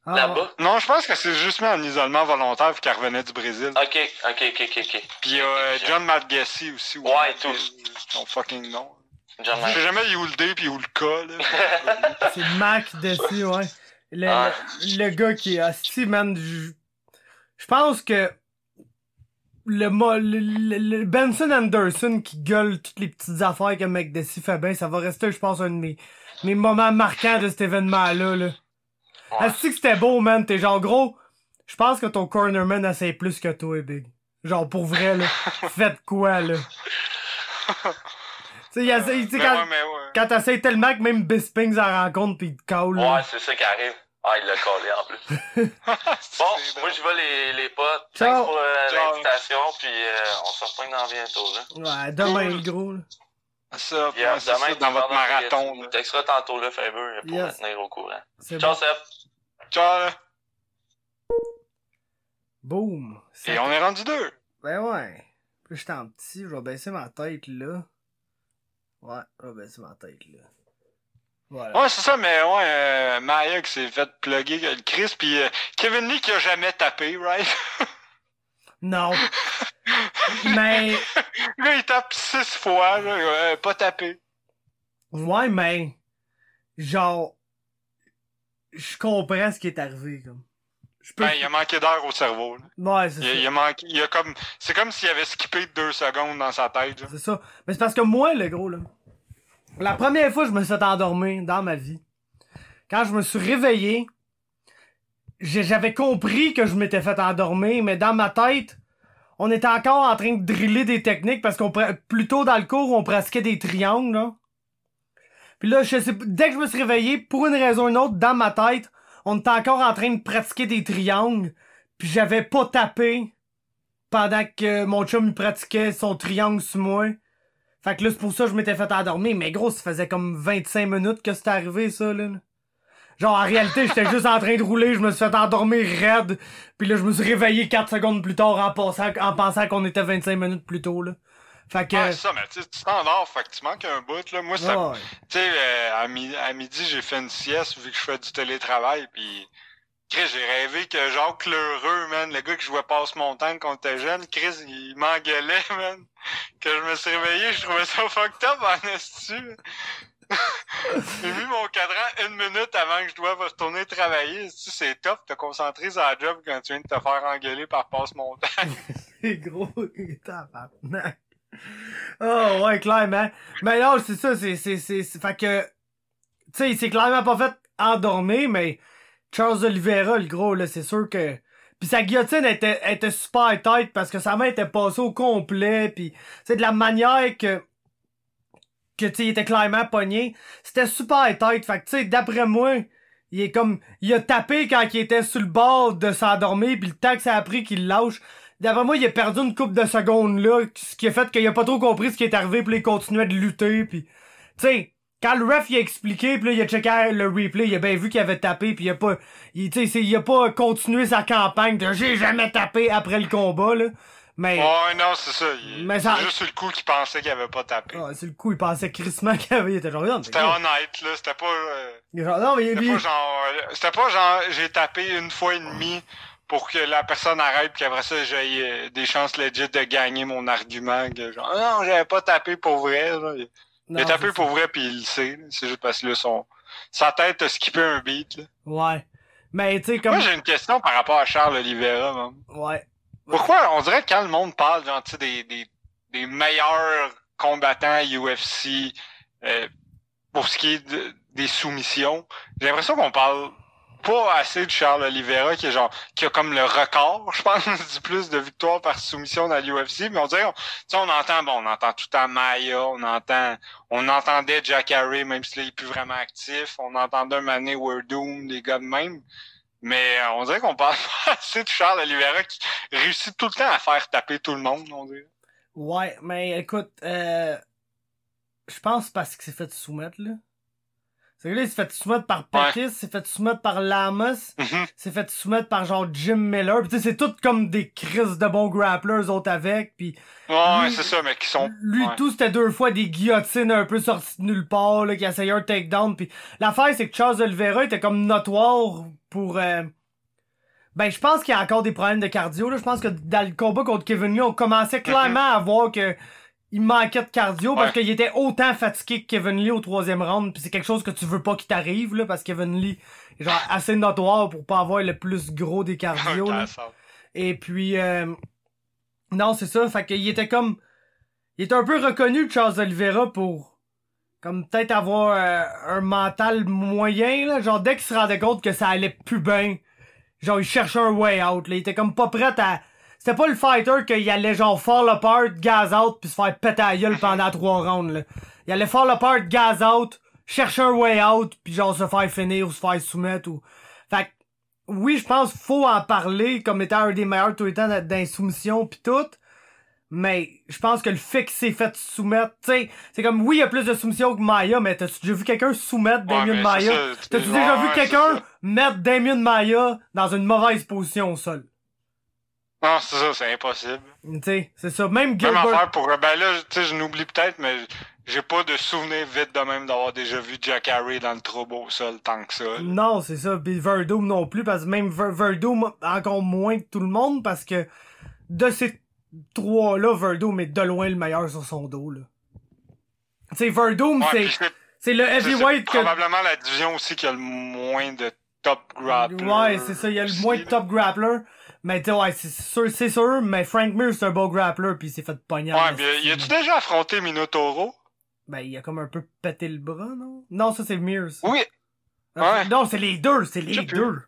Ah, là-bas. Non, je pense que c'est juste mis en isolement volontaire vu qu'elle revenait du Brésil. Ok, ok, ok, ok, ok. Puis il y a euh, John Madgessi aussi. Ouais, Matt- tout. Son fucking nom. John Je sais jamais où le D puis où le K, là. C'est Mac ouais. Le, Ah. le, le gars qui est hostie, man. Je pense que le, le, le- le Benson Anderson qui gueule toutes les petites affaires que McDessie fait bien, ça va rester, je pense, un de mes, mes moments marquants de cet événement-là. Là. Que c'était beau, man? T'es genre gros. Je pense que ton cornerman essaie plus que toi, Big. Genre pour vrai, là. Faites quoi, là? tu sais, mais quand, ouais, ouais. quand t'essayes tellement que même Bisping s'en rencontre pis il te. Ouais, c'est ça qui arrive. Ah, il l'a collé en plus. Bon, moi je vais les, les potes. Ciao. Thanks pour euh, l'invitation, puis euh, on se reprend dans bientôt. Là. Ouais, demain, Cool. le gros, là. Ça, Yeah, ouais, c'est demain, ça, dans votre marathon. Tu là. texteras tantôt le Faber pour Yes. me tenir au courant. Ciao, bon. Seb. Ciao, là. Boom. Et on est rendu deux. Ben ouais. Puis j'étais en petit, je vais baisser ma tête, là. Ouais, je vais baisser ma tête, là. Voilà. Ouais, c'est ça, mais ouais, euh, Maya qui s'est fait plugger le Chris, puis euh, Kevin Lee qui a jamais tapé, right? Non. mais, Là, il tape six fois, là, euh, pas tapé. ouais, mais, genre, je comprends ce qui est arrivé, comme. Peux. Ben, il a manqué d'air au cerveau. là. Ouais, c'est ça. il a manqué, il a comme, c'est comme s'il avait skippé deux secondes dans sa tête. C'est ça. Mais c'est parce que moi, le gros, là, la première fois que je me suis fait endormir dans ma vie, quand je me suis réveillé, j'avais compris que je m'étais fait endormir, mais dans ma tête, on était encore en train de driller des techniques parce qu'on pra- plus tôt dans le cours, on pratiquait des triangles, là. Puis là, je sais, dès que je me suis réveillé, pour une raison ou une autre, dans ma tête, on était encore en train de pratiquer des triangles, puis j'avais pas tapé pendant que mon chum pratiquait son triangle sur moi. Fait que là, c'est pour ça que je m'étais fait endormir. Mais gros, ça faisait comme 25 minutes que c'était arrivé, ça, là. Genre, en réalité, j'étais juste en train de rouler, je me suis fait endormir raide. Puis là, je me suis réveillé 4 secondes plus tard en, pensant qu'on était 25 minutes plus tôt, là. Fait que... Ouais, ça, mais tu t'endors, fait que tu manques un bout, là. Moi, ça, ouais. Tu sais, euh, à, mi- à midi, j'ai fait une sieste vu que je fais du télétravail, puis Chris, j'ai rêvé que Jacques Lheureux, man, le gars qui jouait passe mon temps quand on était jeune, Chris, il m'engueulait, man. Que je me suis réveillé, je trouvais ça fucked up en esti. J'ai mis mon cadran une minute avant que je doive retourner travailler. C'est top, te concentrer sur la job quand tu viens de te faire engueuler par passe mon temps. C'est gros, tabarnak. Oh, ouais, clairement. Mais non, c'est ça, c'est, c'est, c'est, c'est- fait que, tu sais, il s'est clairement pas fait endormir, mais Charles Oliveira, le gros, là, c'est sûr que, puis sa guillotine était, était super tight parce que sa main était passée au complet, puis c'est de la manière que, que, tu il était clairement pogné, c'était super tight, fait que, tu sais, d'après moi, il est comme, il a tapé quand il était sur le bord de s'endormir, puis le temps que ça a pris qu'il lâche, D'après moi, il a perdu une coupe de secondes là, ce qui a fait qu'il a pas trop compris ce qui est arrivé, puis il continuait de lutter, puis tu sais, quand le ref il a expliqué, puis là, il a checké le replay, il a bien vu qu'il avait tapé, puis il a pas, il, tu sais, c'est- il a pas continué sa campagne de j'ai jamais tapé après le combat là, mais Ouais, non, c'est ça. il- Mais ça- C'est juste sur le coup qu'il pensait qu'il avait pas tapé. ah, c'est le coup, il pensait crissement qu'il avait, il était genre, C'était honnête, là. C'était pas. euh, genre, non, mais il C'était pas genre. euh, C'était pas genre j'ai tapé une fois et demie pour que la personne arrête puis qu'après ça j'ai euh, des chances legit de gagner mon argument que genre Ah non j'avais pas tapé pour vrai là. Il a tapé c'est pour vrai puis il le sait. C'est juste parce que là son sa tête a skippé un beat là. Ouais. Mais tu sais, comme, Moi j'ai une question par rapport à Charles Oliveira. man. ouais. Pourquoi on dirait que quand le monde parle genre tu sais des, des, des meilleurs combattants UFC euh, pour ce qui est de- des soumissions, j'ai l'impression qu'on parle pas assez de Charles Oliveira qui est genre qui a comme le record, je pense, du plus de victoires par soumission dans l'UFC, mais on dirait on, on entend bon, on entend tout à Maya, on entend on entendait Jack Harry même s'il est plus vraiment actif, on entendait un Mané Wordum, des gars de même. Mais euh, on dirait qu'on parle pas assez de Charles Oliveira qui réussit tout le temps à faire taper tout le monde, on dirait. Ouais, mais écoute, euh, je pense parce qu'il s'est fait soumettre, là. C'est que là, il s'est fait soumettre par Pettis, il s'est fait soumettre par Lamas, il s'est fait soumettre par genre Jim Miller. Pis tu sais, c'est tout comme des crises de bons grapplers, autres avec. Puis Ouais, ouais, c'est ça, mais qui sont. lui, ouais. tout, c'était deux fois des guillotines un peu sorties de nulle part, là, qui essayaient un takedown. Puis l'affaire, c'est que Charles Oliveira était comme notoire pour... euh, Ben, je pense qu'il y a encore des problèmes de cardio, là. Je pense que dans le combat contre Kevin Lee, on commençait clairement à voir que il manquait de cardio parce. Ouais. qu'il était autant fatigué que Kevin Lee au troisième round. Puis c'est quelque chose que tu veux pas qu'il t'arrive, là, parce que Kevin Lee est genre assez notoire pour pas avoir le plus gros des cardio, là. Et puis, euh, non, c'est ça. Fait qu'il était comme, il était un peu reconnu, Charles Oliveira, pour, comme peut-être avoir euh, un mental moyen, là. Genre, dès qu'il se rendait compte que ça allait plus bien, genre, il cherchait un way out, là. Il était comme pas prêt à, c'était pas le fighter qu'il allait genre fall apart, gaz out, puis se faire péter à la gueule pendant trois rounds, là. Il allait fall apart, gaz out, chercher un way out, puis genre se faire finir ou se faire soumettre ou... Fait que, oui, je pense qu'il faut en parler comme étant un des meilleurs tout le temps soumissions pis tout. Mais je pense que le fait qu'il s'est fait soumettre, tu sais, c'est comme oui, il y a plus de soumissions que Maya, mais t'as-tu déjà vu quelqu'un soumettre Ouais, Damien mais Maya? T'as-tu ouais, déjà vu ouais, quelqu'un mettre Damien Maya dans une mauvaise position au sol? Non, c'est ça, c'est impossible. Tu sais, c'est ça. Même Même Gilbert. affaire pour. Ben là, tu sais, je n'oublie peut-être, mais j'ai pas de souvenir vite de même d'avoir déjà vu Jack Harry dans le trouble au sol tant que ça. là. Non, c'est ça. Puis Verdum non plus, parce que même Ver- Verdum, encore moins que tout le monde, parce que de ces trois-là, Verdum est de loin le meilleur sur son dos, là. Tu sais, Verdum, Ouais, c'est, c'est le heavyweight c'est que... probablement la division aussi qui a le moins de top grappler. Ouais, c'est ça, il y a le moins de top grappler. Mais tu ouais, c'est sûr, c'est sûr, mais Frank Mir, c'est un beau grappler, puis il s'est fait pogner. Ouais, esti, y a-tu déjà affronté Minotauro? Ben, il a comme un peu pété le bras, non? Non, ça, c'est Mears. Oui. Non, ouais. c'est- Non, c'est les deux, c'est les deux.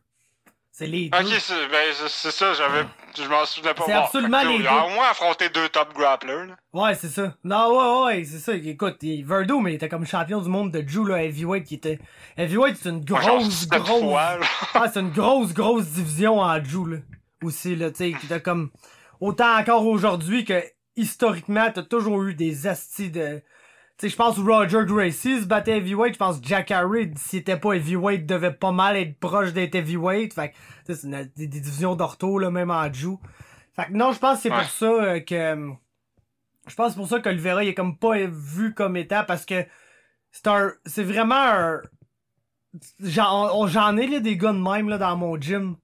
C'est les deux. Ok, c'est ben, c'est- ça, j'avais. Je m'en souvenais pas. C'est Bon, absolument les Il a deux. au moins affronté deux top grapplers. Là. Ouais, c'est ça. Non, ouais, ouais, c'est ça. Écoute, il- Verdum, il était comme champion du monde de Jew, là, heavyweight, qui était... Heavyweight, c'est une genre grosse, grosse... fois. Ah, c'est une grosse, grosse division en Jew, là. Aussi, là, tu sais, comme... Autant encore aujourd'hui que, historiquement, t'as toujours eu des astis de... Tu sais, je pense Roger Gracie se battait heavyweight. Je pense Jack Harry, s'il était pas heavyweight, devait pas mal être proche d'être heavyweight. Fait que, tu sais, c'est une- des, des divisions d'ortho, là, même en Jew. Fait que non, je pense que c'est Ouais. pour ça euh, que... Je pense que c'est pour ça qu'Olivera, il est comme pas vu comme étant, parce que c'est un... C'est vraiment un... J'en on- j'en ai, là, des gars de même, là, dans mon gym,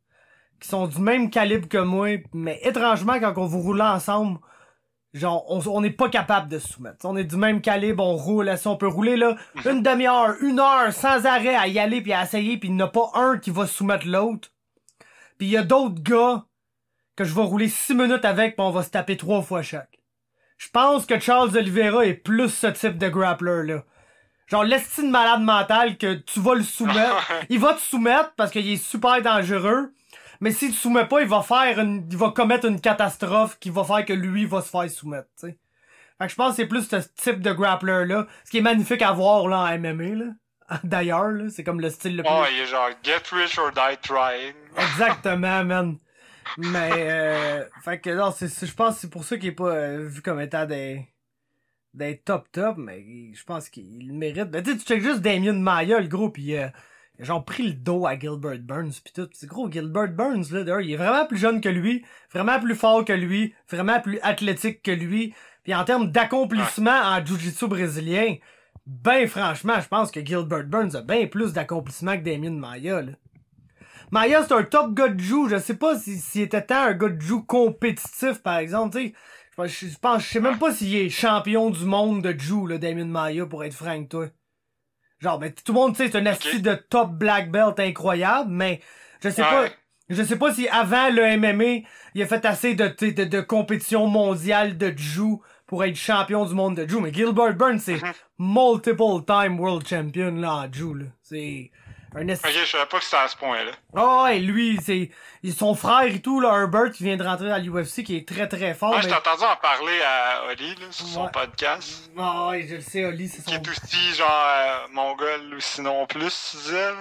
qui sont du même calibre que moi, mais étrangement, quand on vous roule ensemble, genre, on on n'est pas capable de se soumettre. On est du même calibre, on roule, si on peut rouler, là, une demi-heure, une heure, sans arrêt, à y aller, puis à essayer, puis il n'y en a pas un qui va soumettre l'autre. Puis il y a d'autres gars que je vais rouler six minutes avec, puis on va se taper trois fois chaque. Je pense que Charles Oliveira est plus ce type de grappler-là. Genre, l'estime malade mental que tu vas le soumettre. il va te soumettre parce qu'il est super dangereux. Mais s'il te soumet pas, il va faire une, il va commettre une catastrophe qui va faire que lui va se faire soumettre, tu sais. Fait que je pense que c'est plus ce type de grappler-là. Ce qui est magnifique à voir, là, en MMA, là. D'ailleurs, là. C'est comme le style le plus... Oh, il est genre Get rich or die trying. Exactement, man. Mais, euh, fait que non, c'est, c'est- je pense que c'est pour ça qu'il est pas euh, vu comme étant des, des top top, mais je pense qu'il le mérite. Ben, tu sais, tu checkes juste Damien Maya, le gros, pis euh, il a genre pris le dos à Gilbert Burns pis tout. C'est gros, Gilbert Burns, là, d'ailleurs, il est vraiment plus jeune que lui, vraiment plus fort que lui, vraiment plus athlétique que lui. Puis en termes d'accomplissement en jiu-jitsu brésilien, ben franchement, je pense que Gilbert Burns a bien plus d'accomplissement que Damien Maya, là. Maya, c'est un top gars de joue. Je sais pas si- s'il était tant un gars de joue compétitif, par exemple. Je pense- Je sais même pas s'il est champion du monde de joue, là, Damien Maya, pour être franc toi. Genre, ben, tout le monde, tu sais, c'est un asti Ok. de top black belt incroyable, mais je sais Ouais. pas, je sais pas si avant le MMA, il a fait assez de, de, de compétition mondiale de joue pour être champion du monde de joue. Mais Gilbert Burns, c'est Mhm. multiple time world champion, là, en là. C'est un esti Ok, je savais pas que c'était à ce point-là. ah ouais, lui, c'est son frère et tout, là, Herbert, qui vient de rentrer à l'UFC, qui est très très fort. Moi, mais- je t'ai entendu en parler à Oli, là, sur son podcast. Ah ouais, je le sais, Oli, c'est Qui son... est aussi, genre, euh, mongol ou sinon plus, tu disais, là.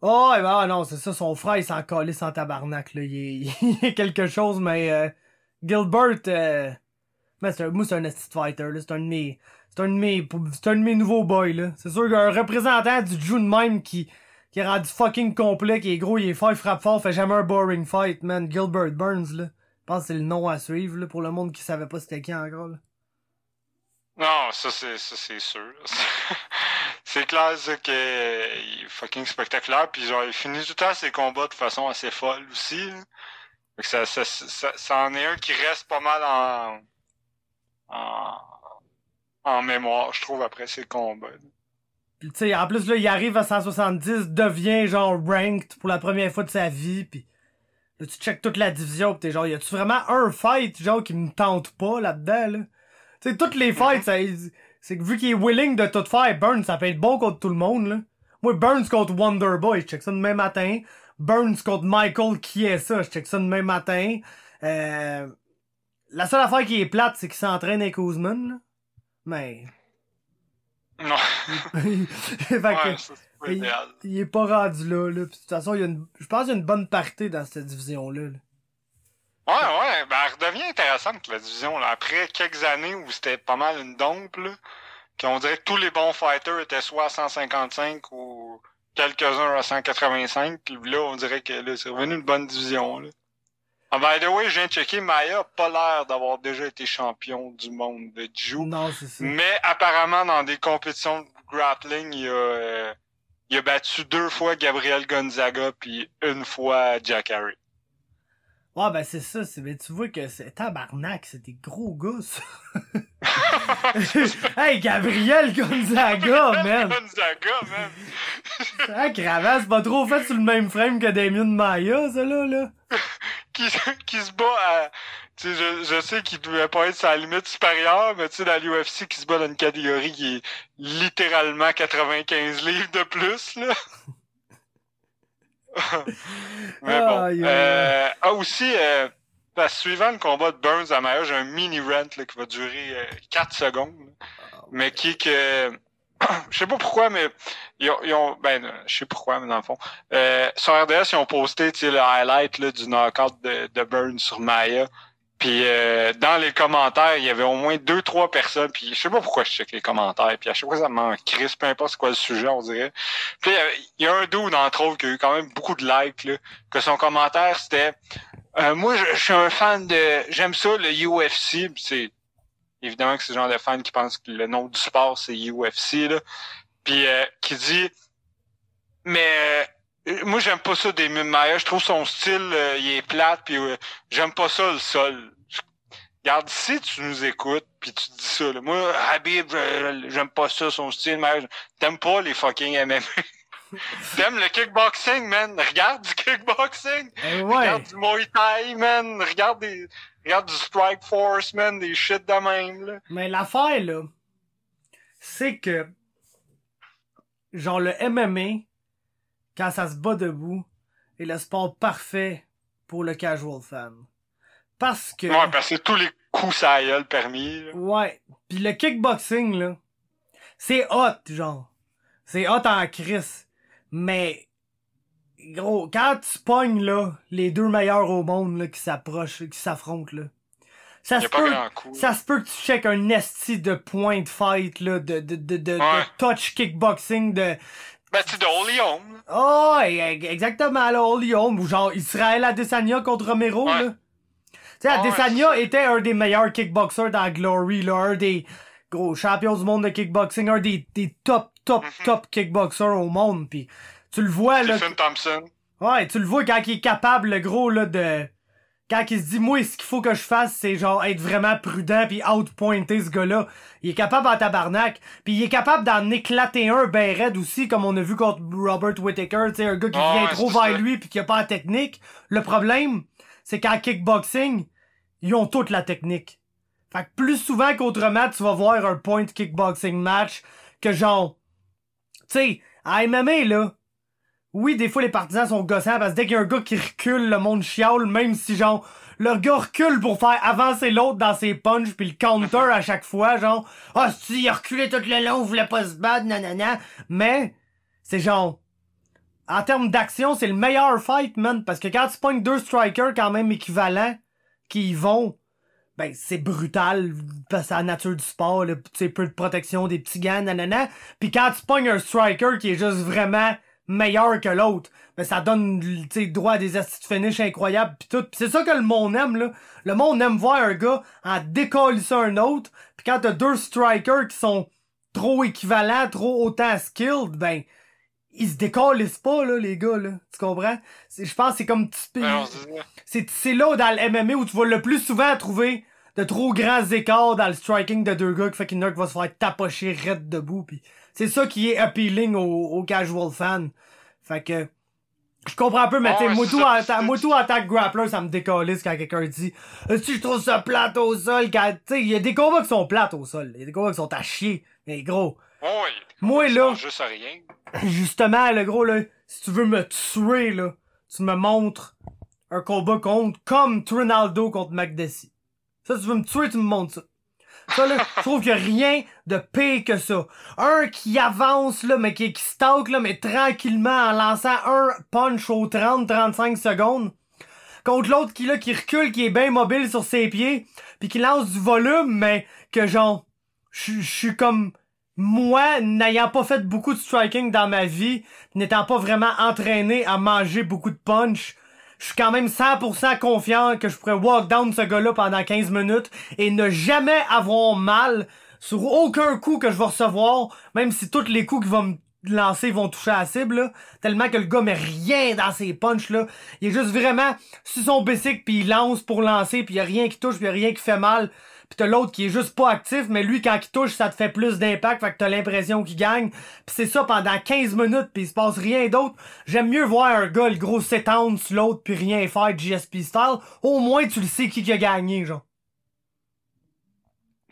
Oh, ouais, bah, non, c'est ça, son frère, il s'en calait sans tabarnak, là. Il est, il est quelque chose, mais euh, Gilbert, euh, mais c'est un, moi, c'est un de fighter, là. C'est un de mes, c'est un de mes, c'est un de mes nouveaux boys, là. C'est sûr qu'un représentant du June même qui, qui est rendu fucking complet, qui est gros, il est fort, il frappe fort, fait jamais un boring fight, man. Gilbert Burns, là. Je pense que c'est le nom à suivre, là, pour le monde qui savait pas c'était qui encore, là. Non, ça c'est ça c'est sûr. c'est clair ça, que il est fucking spectaculaire puis genre il finit tout le temps ses combats de façon assez folle aussi. là. Fait que ça, ça, en est un qui reste pas mal en en, en mémoire, je trouve, après ses combats. Tu sais, en plus là, il arrive à 170, devient genre ranked pour la première fois de sa vie, pis là tu checkes toute la division, pis t'es genre, y a-tu vraiment un fight genre qui me tente pas là-dedans là? Tu sais, toutes les fights, c'est que vu qu'il est willing de tout faire, Burns, ça peut être bon contre tout le monde là. Moi, Burns contre Wonderboy, je check ça demain matin. Burns contre Michael, qui est ça, je check ça demain matin. Euh... La seule affaire qui est plate, c'est qu'il s'entraîne avec Ousmane, là. Mais... Non. fait que- ça, il, il est pas rendu là, là. Puis, de toute façon, il y a une, je pense qu'il y a une bonne parité dans cette division-là. là. Ouais, ouais, ben elle redevient intéressante la division là. Après quelques années où c'était pas mal une dompe qu'on dirait que tous les bons fighters étaient soit à 155 ou quelques-uns à 185. Puis Là, on dirait que là, c'est revenu une bonne division là. Ah, by the way, je viens de checker, Maya a pas l'air d'avoir déjà été champion du monde de Jiu. Non, c'est ça. Mais apparemment, dans des compétitions de grappling, il a, euh, il a battu deux fois Gabriel Gonzaga puis une fois Jack Harry. Ouais, ben c'est ça. C'est, ben, tu vois que c'est tabarnak, c'est des gros gars, ça. hey, Gabriel Gonzaga, man! Gonzaga, man! Ah, Cravache, c'est pas trop fait sur le même frame que Damien Maya, ça, là, là. Qui, qui se bat à... Tu sais, je, je sais qu'il devait pas être sa limite supérieure, mais tu sais, dans l'UFC, qui se bat dans une catégorie qui est littéralement 95 livres de plus, là. mais bon. Euh, ah, aussi, euh, suivant le combat de Burns à Maya, j'ai un mini rant là, qui va durer euh, 4 secondes. là. mais qui est que... je sais pas pourquoi, mais ils ont, ils ont- ben, euh, je sais pourquoi, mais dans le fond. Euh, sur RDS, ils ont posté, le highlight là, du knockout de, de Burns sur Maya. Puis euh, dans les commentaires, il y avait au moins deux, trois personnes. Puis je sais pas pourquoi je check les commentaires. Puis à chaque fois, ça m'en crisse, peu importe c'est quoi le sujet, on dirait. Puis il y avait- il y, a un dude, entre autres, qui a eu quand même beaucoup de likes, là, que son commentaire, c'était euh, Moi, je, je suis un fan de... J'aime ça, le UFC. C'est... Évidemment que c'est le genre de fan qui pense que le nom du sport, c'est UFC, là. Puis euh, qui dit... Mais... euh, moi, j'aime pas ça des Maya. Je trouve son style, euh, il est plate, puis euh, j'aime pas ça le sol. Regarde, si tu nous écoutes, puis tu dis ça, là, moi, Habib, j'aime pas ça, son style, mais t'aimes pas les fucking MMA. T'aimes le kickboxing, man. Regarde du kickboxing. Eh ouais. Regarde du Muay Thai, man. Regarde des, regarde du Strike Force, man. Des shit de même, là. Mais l'affaire, là, c'est que, genre, le MMA, quand ça se bat debout, est le sport parfait pour le casual fan. Parce que... Ouais, parce que tous les coups ça gueule permis, là. Ouais. Puis le kickboxing, là, c'est hot, genre. C'est hot en crise. Mais, gros, quand tu pognes, là, les deux meilleurs au monde, là, qui s'approchent, qui s'affrontent, là, ça se peut, ça se peut que tu checkes un esti de point de fight, là, de, de, de, de, touch kickboxing, de, Ben, tu de Holy Home. Oh, e- exactement, là, Holy Home, ou genre Israël Adesanya contre Romero, Ouais. là. Tu sais, ouais, Adesanya c'est était un des meilleurs kickboxers dans Glory, là, un des gros champions du monde de kickboxing, un des, des top, top, Mhm. top kickboxers au monde, pis tu le vois, là, Stephen Thompson. Ouais, tu le vois quand il est capable, le gros, là, de... Quand il se dit, moi, ce qu'il faut que je fasse, c'est genre être vraiment prudent puis outpointer ce gars-là. Il est capable en tabarnak. Puis il est capable d'en éclater un ben raide aussi, comme on a vu contre Robert Whittaker, tu sais, un gars qui Ah vient ouais, trop vers ça. lui puis qui a pas la technique. Le problème, c'est qu'en kickboxing, ils ont toute la technique. Fait que plus souvent qu'autrement, tu vas voir un point kickboxing match que genre... Tu sais, à MMA, là, oui, des fois, les partisans sont gossants parce que dès qu'il y a un gars qui recule, le monde chiale, même si, genre, le gars recule pour faire avancer l'autre dans ses punches puis le counter à chaque fois, genre, ah, si, il a reculé tout le long, il voulait pas se battre, nanana. Mais, c'est genre, en termes d'action, c'est le meilleur fight, man. Parce que quand tu pognes deux strikers quand même équivalents qui y vont, ben c'est brutal parce que la nature du sport, là, peu de protection, des petits gants, nanana. Puis quand tu pognes un striker qui est juste vraiment meilleur que l'autre, ben ça donne tu sais droit à des astuces finish incroyables pis tout. Pis c'est ça que le monde aime là. Le monde aime voir un gars en ça un autre. Puis quand t'as deux strikers qui sont trop équivalents, trop autant skilled, ben ils se décalissent pas là les gars là. Tu comprends? Je pense que c'est comme c'est c'est là dans le MMA où tu vas le plus souvent trouver de trop grands écarts dans le striking de deux gars qui fait a qui va se faire tapocher raide debout pis c'est ça qui est appealing aux, casual fans. Fait que je comprends un peu, mais t'sais, Moto, en, attaque grappler, ça me décalisse quand quelqu'un dit Si je trouve ça plate au sol, quand. il y a des combats qui sont plates au sol. Il y a des combats qui sont à chier. Mais gros. moi là. Juste rien. Justement, le gros là, si tu veux me tuer, là, tu me montres un combat contre comme Trinaldo contre McDessie. Ça, tu veux me tuer, tu me montres ça. Ça, je trouve qu'il y a rien de pire que ça. Un qui avance, là, mais qui, qui stalk, là, mais tranquillement, en lançant un punch aux 30-35 secondes. Contre l'autre qui, là, qui recule, qui est bien mobile sur ses pieds, puis qui lance du volume, mais que genre, je suis comme moi, n'ayant pas fait beaucoup de striking dans ma vie, n'étant pas vraiment entraîné à manger beaucoup de punch, je suis quand même 100% confiant que je pourrais walk down ce gars-là pendant 15 minutes et ne jamais avoir mal sur aucun coup que je vais recevoir, même si tous les coups qu'il va me lancer vont toucher à la cible, tellement que le gars met rien dans ses punches là. Il est juste vraiment sur son bicycle puis il lance pour lancer puis y a rien qui touche puis y a rien qui fait mal. Pis t'as l'autre qui est juste pas actif, mais lui, quand il touche, ça te fait plus d'impact, fait que t'as l'impression qu'il gagne. Pis c'est ça pendant 15 minutes, pis il se passe rien d'autre. J'aime mieux voir un gars, le gros s'étendre sur l'autre, puis rien faire GSP style. Au moins, tu le sais qui a gagné, genre.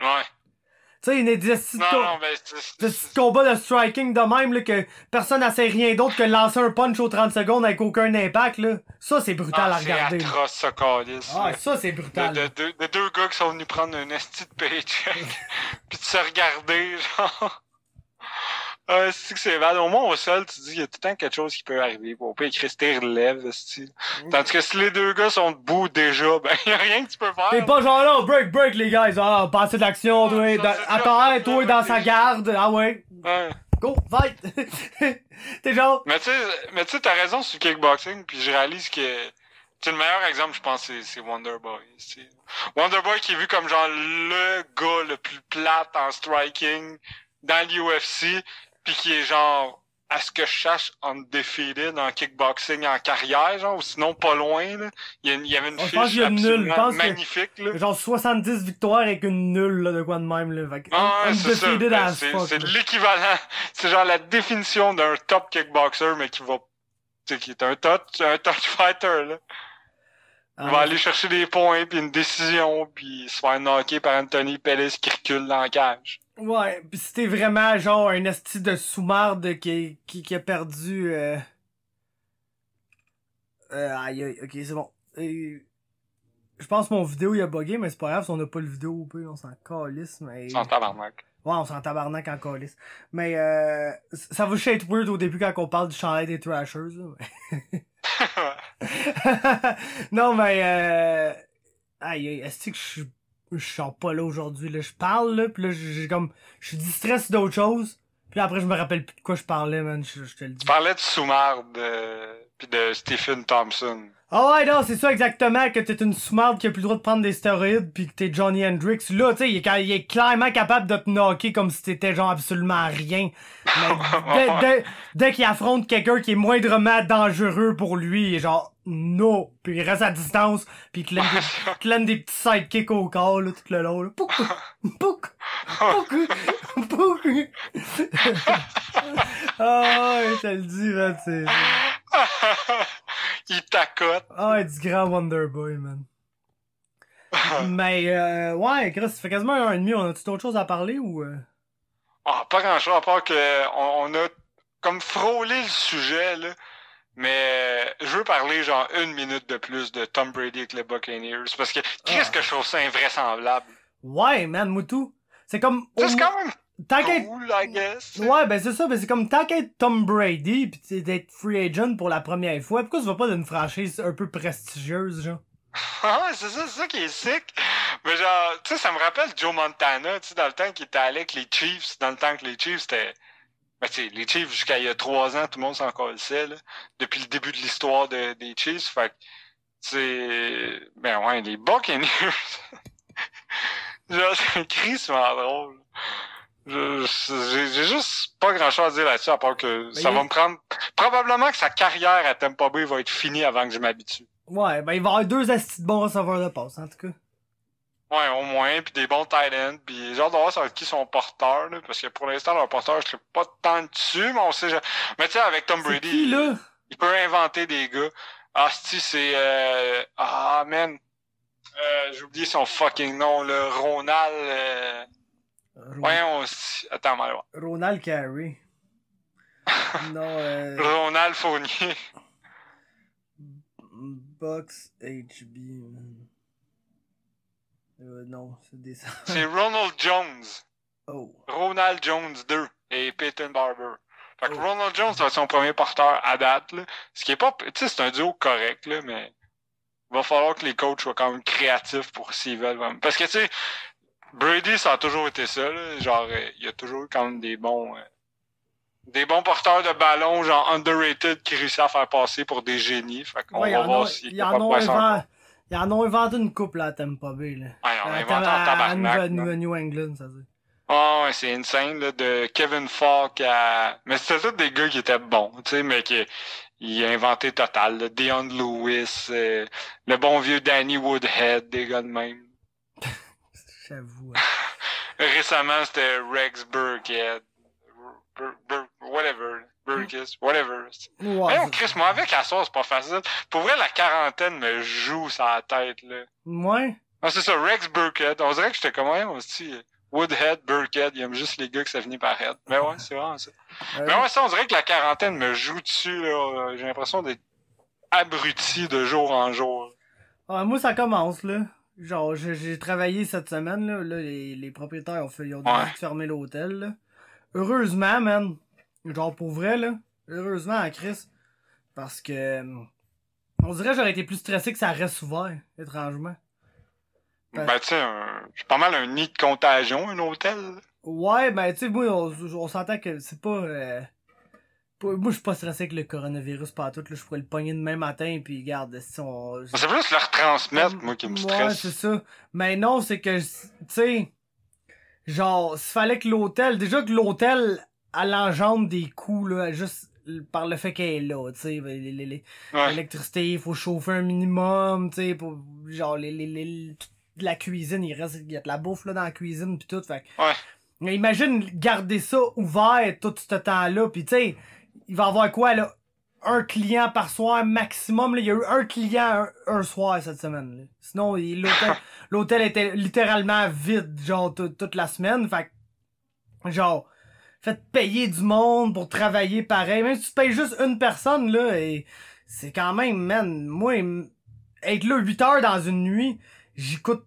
Ouais. Sais, des petits combats de striking de même, là, que personne n'essaie rien d'autre que de lancer un punch aux 30 secondes avec aucun impact, là. Ça, c'est brutal ah, à regarder. C'est atroce, ça, calice, Ah, ça, c'est brutal. De, de, de, deux gars qui sont venus prendre un esti de paycheck, pis de se regarder, genre. Ah, c'est que c'est mal. Au moins, au sol, tu dis, il y a tout le temps quelque chose qui peut arriver. On peut écrire c'était relève, style. Mm. Tandis que si les deux gars sont debout déjà, ben, y a rien que tu peux faire. T'es pas genre là, break, break, les gars. Ah, passer de l'action, toi. Attends, toi, dans sa garde. Ah ouais. Ouais. Go, fight! T'es genre. Mais tu sais, mais tu sais, t'as raison sur le kickboxing, puis je réalise que, tu le meilleur exemple, je pense, c'est Wonderboy. Wonderboy qui est vu comme genre le gars le plus plate en striking dans l'UFC, puis qui est genre à ce que je cherche undefeated en kickboxing en carrière, genre, ou sinon pas loin, là. Il y, avait une fiche absolument magnifique, là. Genre 70 victoires avec une nulle, là, de quoi de même, là. ah, c'est ben, C'est l'équivalent. C'est genre la définition d'un top kickboxer, mais qui va, tu qui est un touch, un touch fighter, là. Il va ah. aller chercher des points, puis une décision, puis se faire knocker par Anthony Pettis qui recule dans la cage. Ouais, pis c'était vraiment genre un esti de sous-marde qui, qui, qui, a perdu. Euh... Euh, aïe, aïe, ok, c'est bon. je pense que mon vidéo il a bugué, mais c'est pas grave si on a pas le vidéo on s'en calisse, mais. On s'en tabarnak. Ouais, on s'en tabarnak en calisse. Mais euh, ça va shade weird au début quand on parle du chandail des Trashers, là. non, mais euh. Aïe, aïe, est-ce que je suis je sors pas là aujourd'hui là. Je parle là puis là j'ai comme je suis distrait d'autres choses. Puis après je me rappelle plus de quoi je parlais man. Je, te le dis. Tu parlais de Soumard de puis de Stephen Thompson ah ouais, non, c'est ça exactement, que t'es une sous qui a plus le droit de prendre des stéroïdes pis que t'es Johnny Hendrix. Là, tu sais, il, il, est clairement capable de te knocker comme si t'étais genre absolument rien. Mais dès, dès, qu'il affronte quelqu'un qui est moindrement dangereux pour lui, il est genre non, puis il reste à distance, puis il te donne des, des petits sidekicks au corps, là, tout le long, là. Pouc, pouc, pouc, pouc. Ah, oh, je te le dis, man, c'est... il t'accote. Ah, du grand Wonder Boy, man. Mais, euh, ouais, Chris, ça fait quasiment un an et demi. On a-tu d'autres choses à parler ou. Euh? Ah, pas grand-chose, à part que on, a comme frôlé le sujet, là. Mais je veux parler genre une minute de plus de Tom Brady avec les Buccaneers. Parce que qu'est-ce ah. que je trouve ça invraisemblable? Ouais, man, Moutou. C'est comme. C'est quand même tant. Ouais, ben c'est ça, ben c'est comme tant qu'être Tom Brady pis d'être free agent pour la première fois, pourquoi tu vas pas d'une franchise un peu prestigieuse, genre? Ah, c'est ça, c'est ça qui est sick. Mais genre, tu sais, ça me rappelle Joe Montana, tu sais, dans le temps qu'il était allé avec les Chiefs, dans le temps que les Chiefs c'était. Ben, tu sais, les Chiefs, jusqu'à il y a trois ans, tout le monde s'en connaissait, là. Depuis le début de l'histoire de, des Chiefs. Fait que, c'est. Ben ouais, les Buccaneers. genre, c'est crissement drôle. J'ai juste pas grand chose à dire là-dessus, à part que ça il- va me prendre. Probablement que sa carrière à Tampa Bay va être finie avant que je m'habitue. Ouais, ben il va y avoir deux astis de bons receveurs de passe, en tout cas. Ouais, au moins, puis des bons tight ends, puis genre de voir ça avec qui sont porteurs, là, parce que pour l'instant, leur porteur, je serais pas tant dessus, mais on sait... Mais tu sais, avec Tom Brady, qui, là? il peut inventer des gars. Ah, si c'est... Euh... Ah, man! Euh, J'ai oublié son fucking nom, là. Ronald... Euh... Ro- Voyons, si- attends, voir. Ronald Carey. non, euh... Ronald Fournier. Box HB. Euh, non, c'est des... C'est Ronald Jones. oh. Ronald Jones 2 et Peyton Barber. Fait que Oh. Ronald Jones va être son premier porteur à date, là. Ce qui est pas, tu sais, c'est un duo correct, là, mais il va falloir que les coachs soient quand même créatifs pour s'ils veulent vraiment. Parce que, tu sais, Brady, ça a toujours été ça, là. Genre, euh, il y a toujours eu quand même des bons, euh, des bons porteurs de ballon, genre underrated, qui réussissent à faire passer pour des génies. Fait qu'on Ouais, va ils voir ont, ils en ont. Ils en ont inventé une couple à Tampa Bay, là. Ouais, on a À- inventé en à- à tabarnak. New- là. New England, ça veut dire. Ah ouais, c'est insane, là, de Kevin Falk à... Mais c'était tous des gars qui étaient bons, tu sais, mais qui... Il a inventé total, là. Deion Lewis, euh, le bon vieux Danny Woodhead, des gars de même. J'avoue. hein. Récemment, c'était Rex Burkhead. Bur- Bur- whatever. Burkess, whatever. C'est- Chris, moi, avec la sauce, c'est pas facile. Pour vrai, la quarantaine me joue la tête, là. Ouais. C'est ça, Rex Burkhead. On dirait que j'étais comme, ouais, on se dit, Woodhead, Burkhead, il aime juste les gars que ça finit par head. Mais ouais, c'est vraiment ça. Euh, Mais ouais, ça, on dirait que la quarantaine me joue dessus, là. Euh, J'ai l'impression d'être abruti de jour en jour. Ah, moi, ça commence, là. Genre, j'ai travaillé cette semaine, là. là les, les propriétaires ont, fait, ils ont Ouais. fermer l'hôtel, là. Heureusement, man. Genre, pour vrai, là. Heureusement, à Chris. Parce que... euh, On dirait que j'aurais été plus stressé que ça reste ouvert, étrangement. Ouais. Ben, tu sais, un- c'est pas mal un nid de contagion, un hôtel. Ouais, ben, tu sais, moi, on, on s'entend que c'est pas... euh, pas- Moi, je suis pas stressé avec le coronavirus, pas tout, là. Je pourrais le pogner demain matin, puis garde, si on... C'est plus le retransmettre, moi, qui me Ouais, stresse. c'est ça. Mais non, c'est que, tu sais, genre, s'il fallait que l'hôtel, déjà que l'hôtel, elle engendre des coûts, là, juste par le fait qu'elle est là, tu sais, Ouais. l'électricité, il faut chauffer un minimum, tu sais, pour, genre, les, les, la cuisine, il reste, il y a de la bouffe, là, dans la cuisine, pis tout, fait Ouais. Mais imagine garder ça ouvert tout ce temps-là, pis tu sais, il va avoir quoi, là? Un client par soir maximum, là. Il y a eu un client un, un soir cette semaine, là. Sinon, l'hôtel, l'hôtel était littéralement vide, genre, tout- toute la semaine, fait que, genre, faites payer du monde pour travailler pareil. Même si tu payes juste une personne, là, et c'est quand même, man, moi, être là 8 heures dans une nuit, j'y coûte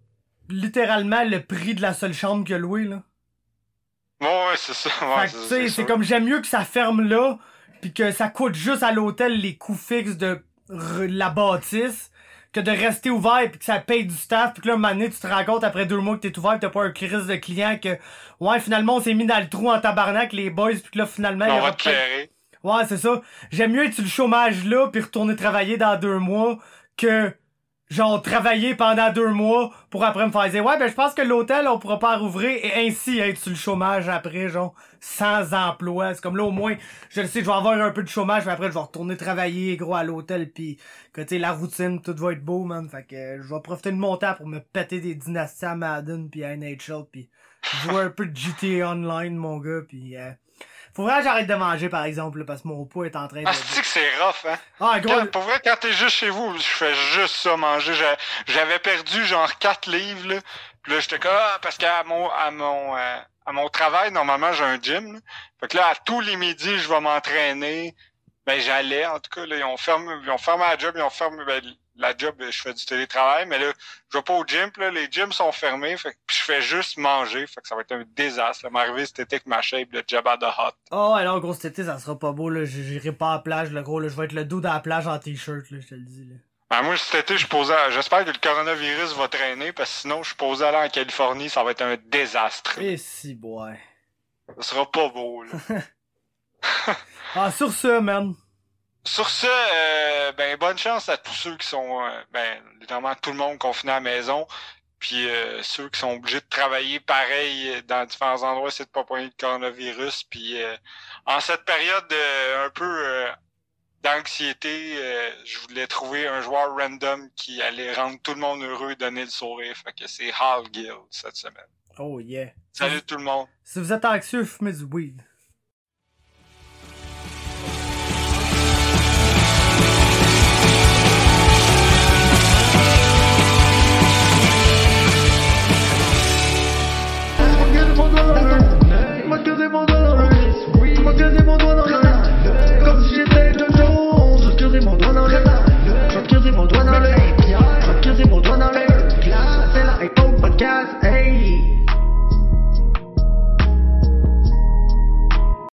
littéralement le prix de la seule chambre que loué, là. Ouais, ouais, c'est ça. Ouais, c'est comme j'aime mieux que ça ferme là, puis que ça coûte juste à l'hôtel les coûts fixes de la bâtisse, que de rester ouvert puis que ça paye du staff, puis que là, un moment donné, tu te rends compte après deux mois que t'es ouvert pis t'as pas un crise de client que, ouais, finalement, on s'est mis dans le trou en tabarnak, les boys, puis que là, finalement, On va te. Ouais, c'est ça. J'aime mieux être sur le chômage là puis retourner travailler dans deux mois que genre travailler pendant deux mois pour après me faire dire ouais ben je pense que l'hôtel on pourra pas rouvrir et ainsi être sur le chômage après genre sans emploi. C'est comme là au moins je le sais je vais avoir un peu de chômage mais après je vais retourner travailler gros à l'hôtel puis que tu la routine tout va être beau man fait que euh, je vais profiter de mon temps pour me péter des dynasties à Madden puis à NHL puis jouer un peu de GTA Online mon gars puis euh, faut vraiment que j'arrête de manger, par exemple, parce que mon poids est en train de... Ah, c'est que c'est rough, hein? Ah, gros, Quand- pour vrai, quand t'es juste chez vous, je fais juste ça, manger. J'a- J'avais perdu genre 4 livres, là. Puis là, j'étais comme, ah, parce qu'à mon, à mon, euh, à mon travail, normalement, j'ai un gym, là. Fait que là, à tous les midis, je vais m'entraîner. Ben, j'allais, en tout cas, là, ils ont fermé, ils ont fermé la job, ils ont fermé, ben, la job, je fais du télétravail, mais là, je vais pas au gym, là, les gyms sont fermés, fait que je fais juste manger, fait que ça va être un désastre. Ça m'arriver cet été avec ma shape de Jabba the Hot. Oh, alors, gros, cet été, ça sera pas beau, là. J'irai pas à la plage, le gros, là. Je vais être le dos à la plage en t-shirt, là, je te le dis, là. Ben, moi, cet été, je posais, j'espère que le coronavirus va traîner, parce que sinon, je suis posé aller en Californie, ça va être un désastre. Et si, boy. Ça sera pas beau, là. ah, sur ce, man. Sur ce, euh, ben bonne chance à tous ceux qui sont, euh, ben évidemment tout le monde confiné à la maison, puis euh, ceux qui sont obligés de travailler pareil dans différents endroits, c'est de pas poigner le coronavirus. Puis en cette période un peu d'anxiété, je voulais trouver un joueur random qui allait rendre tout le monde heureux et donner le sourire. Fait que c'est Hal Gill cette semaine. Oh yeah. Salut tout le monde. Si vous êtes anxieux, fumez du weed. Dedim onu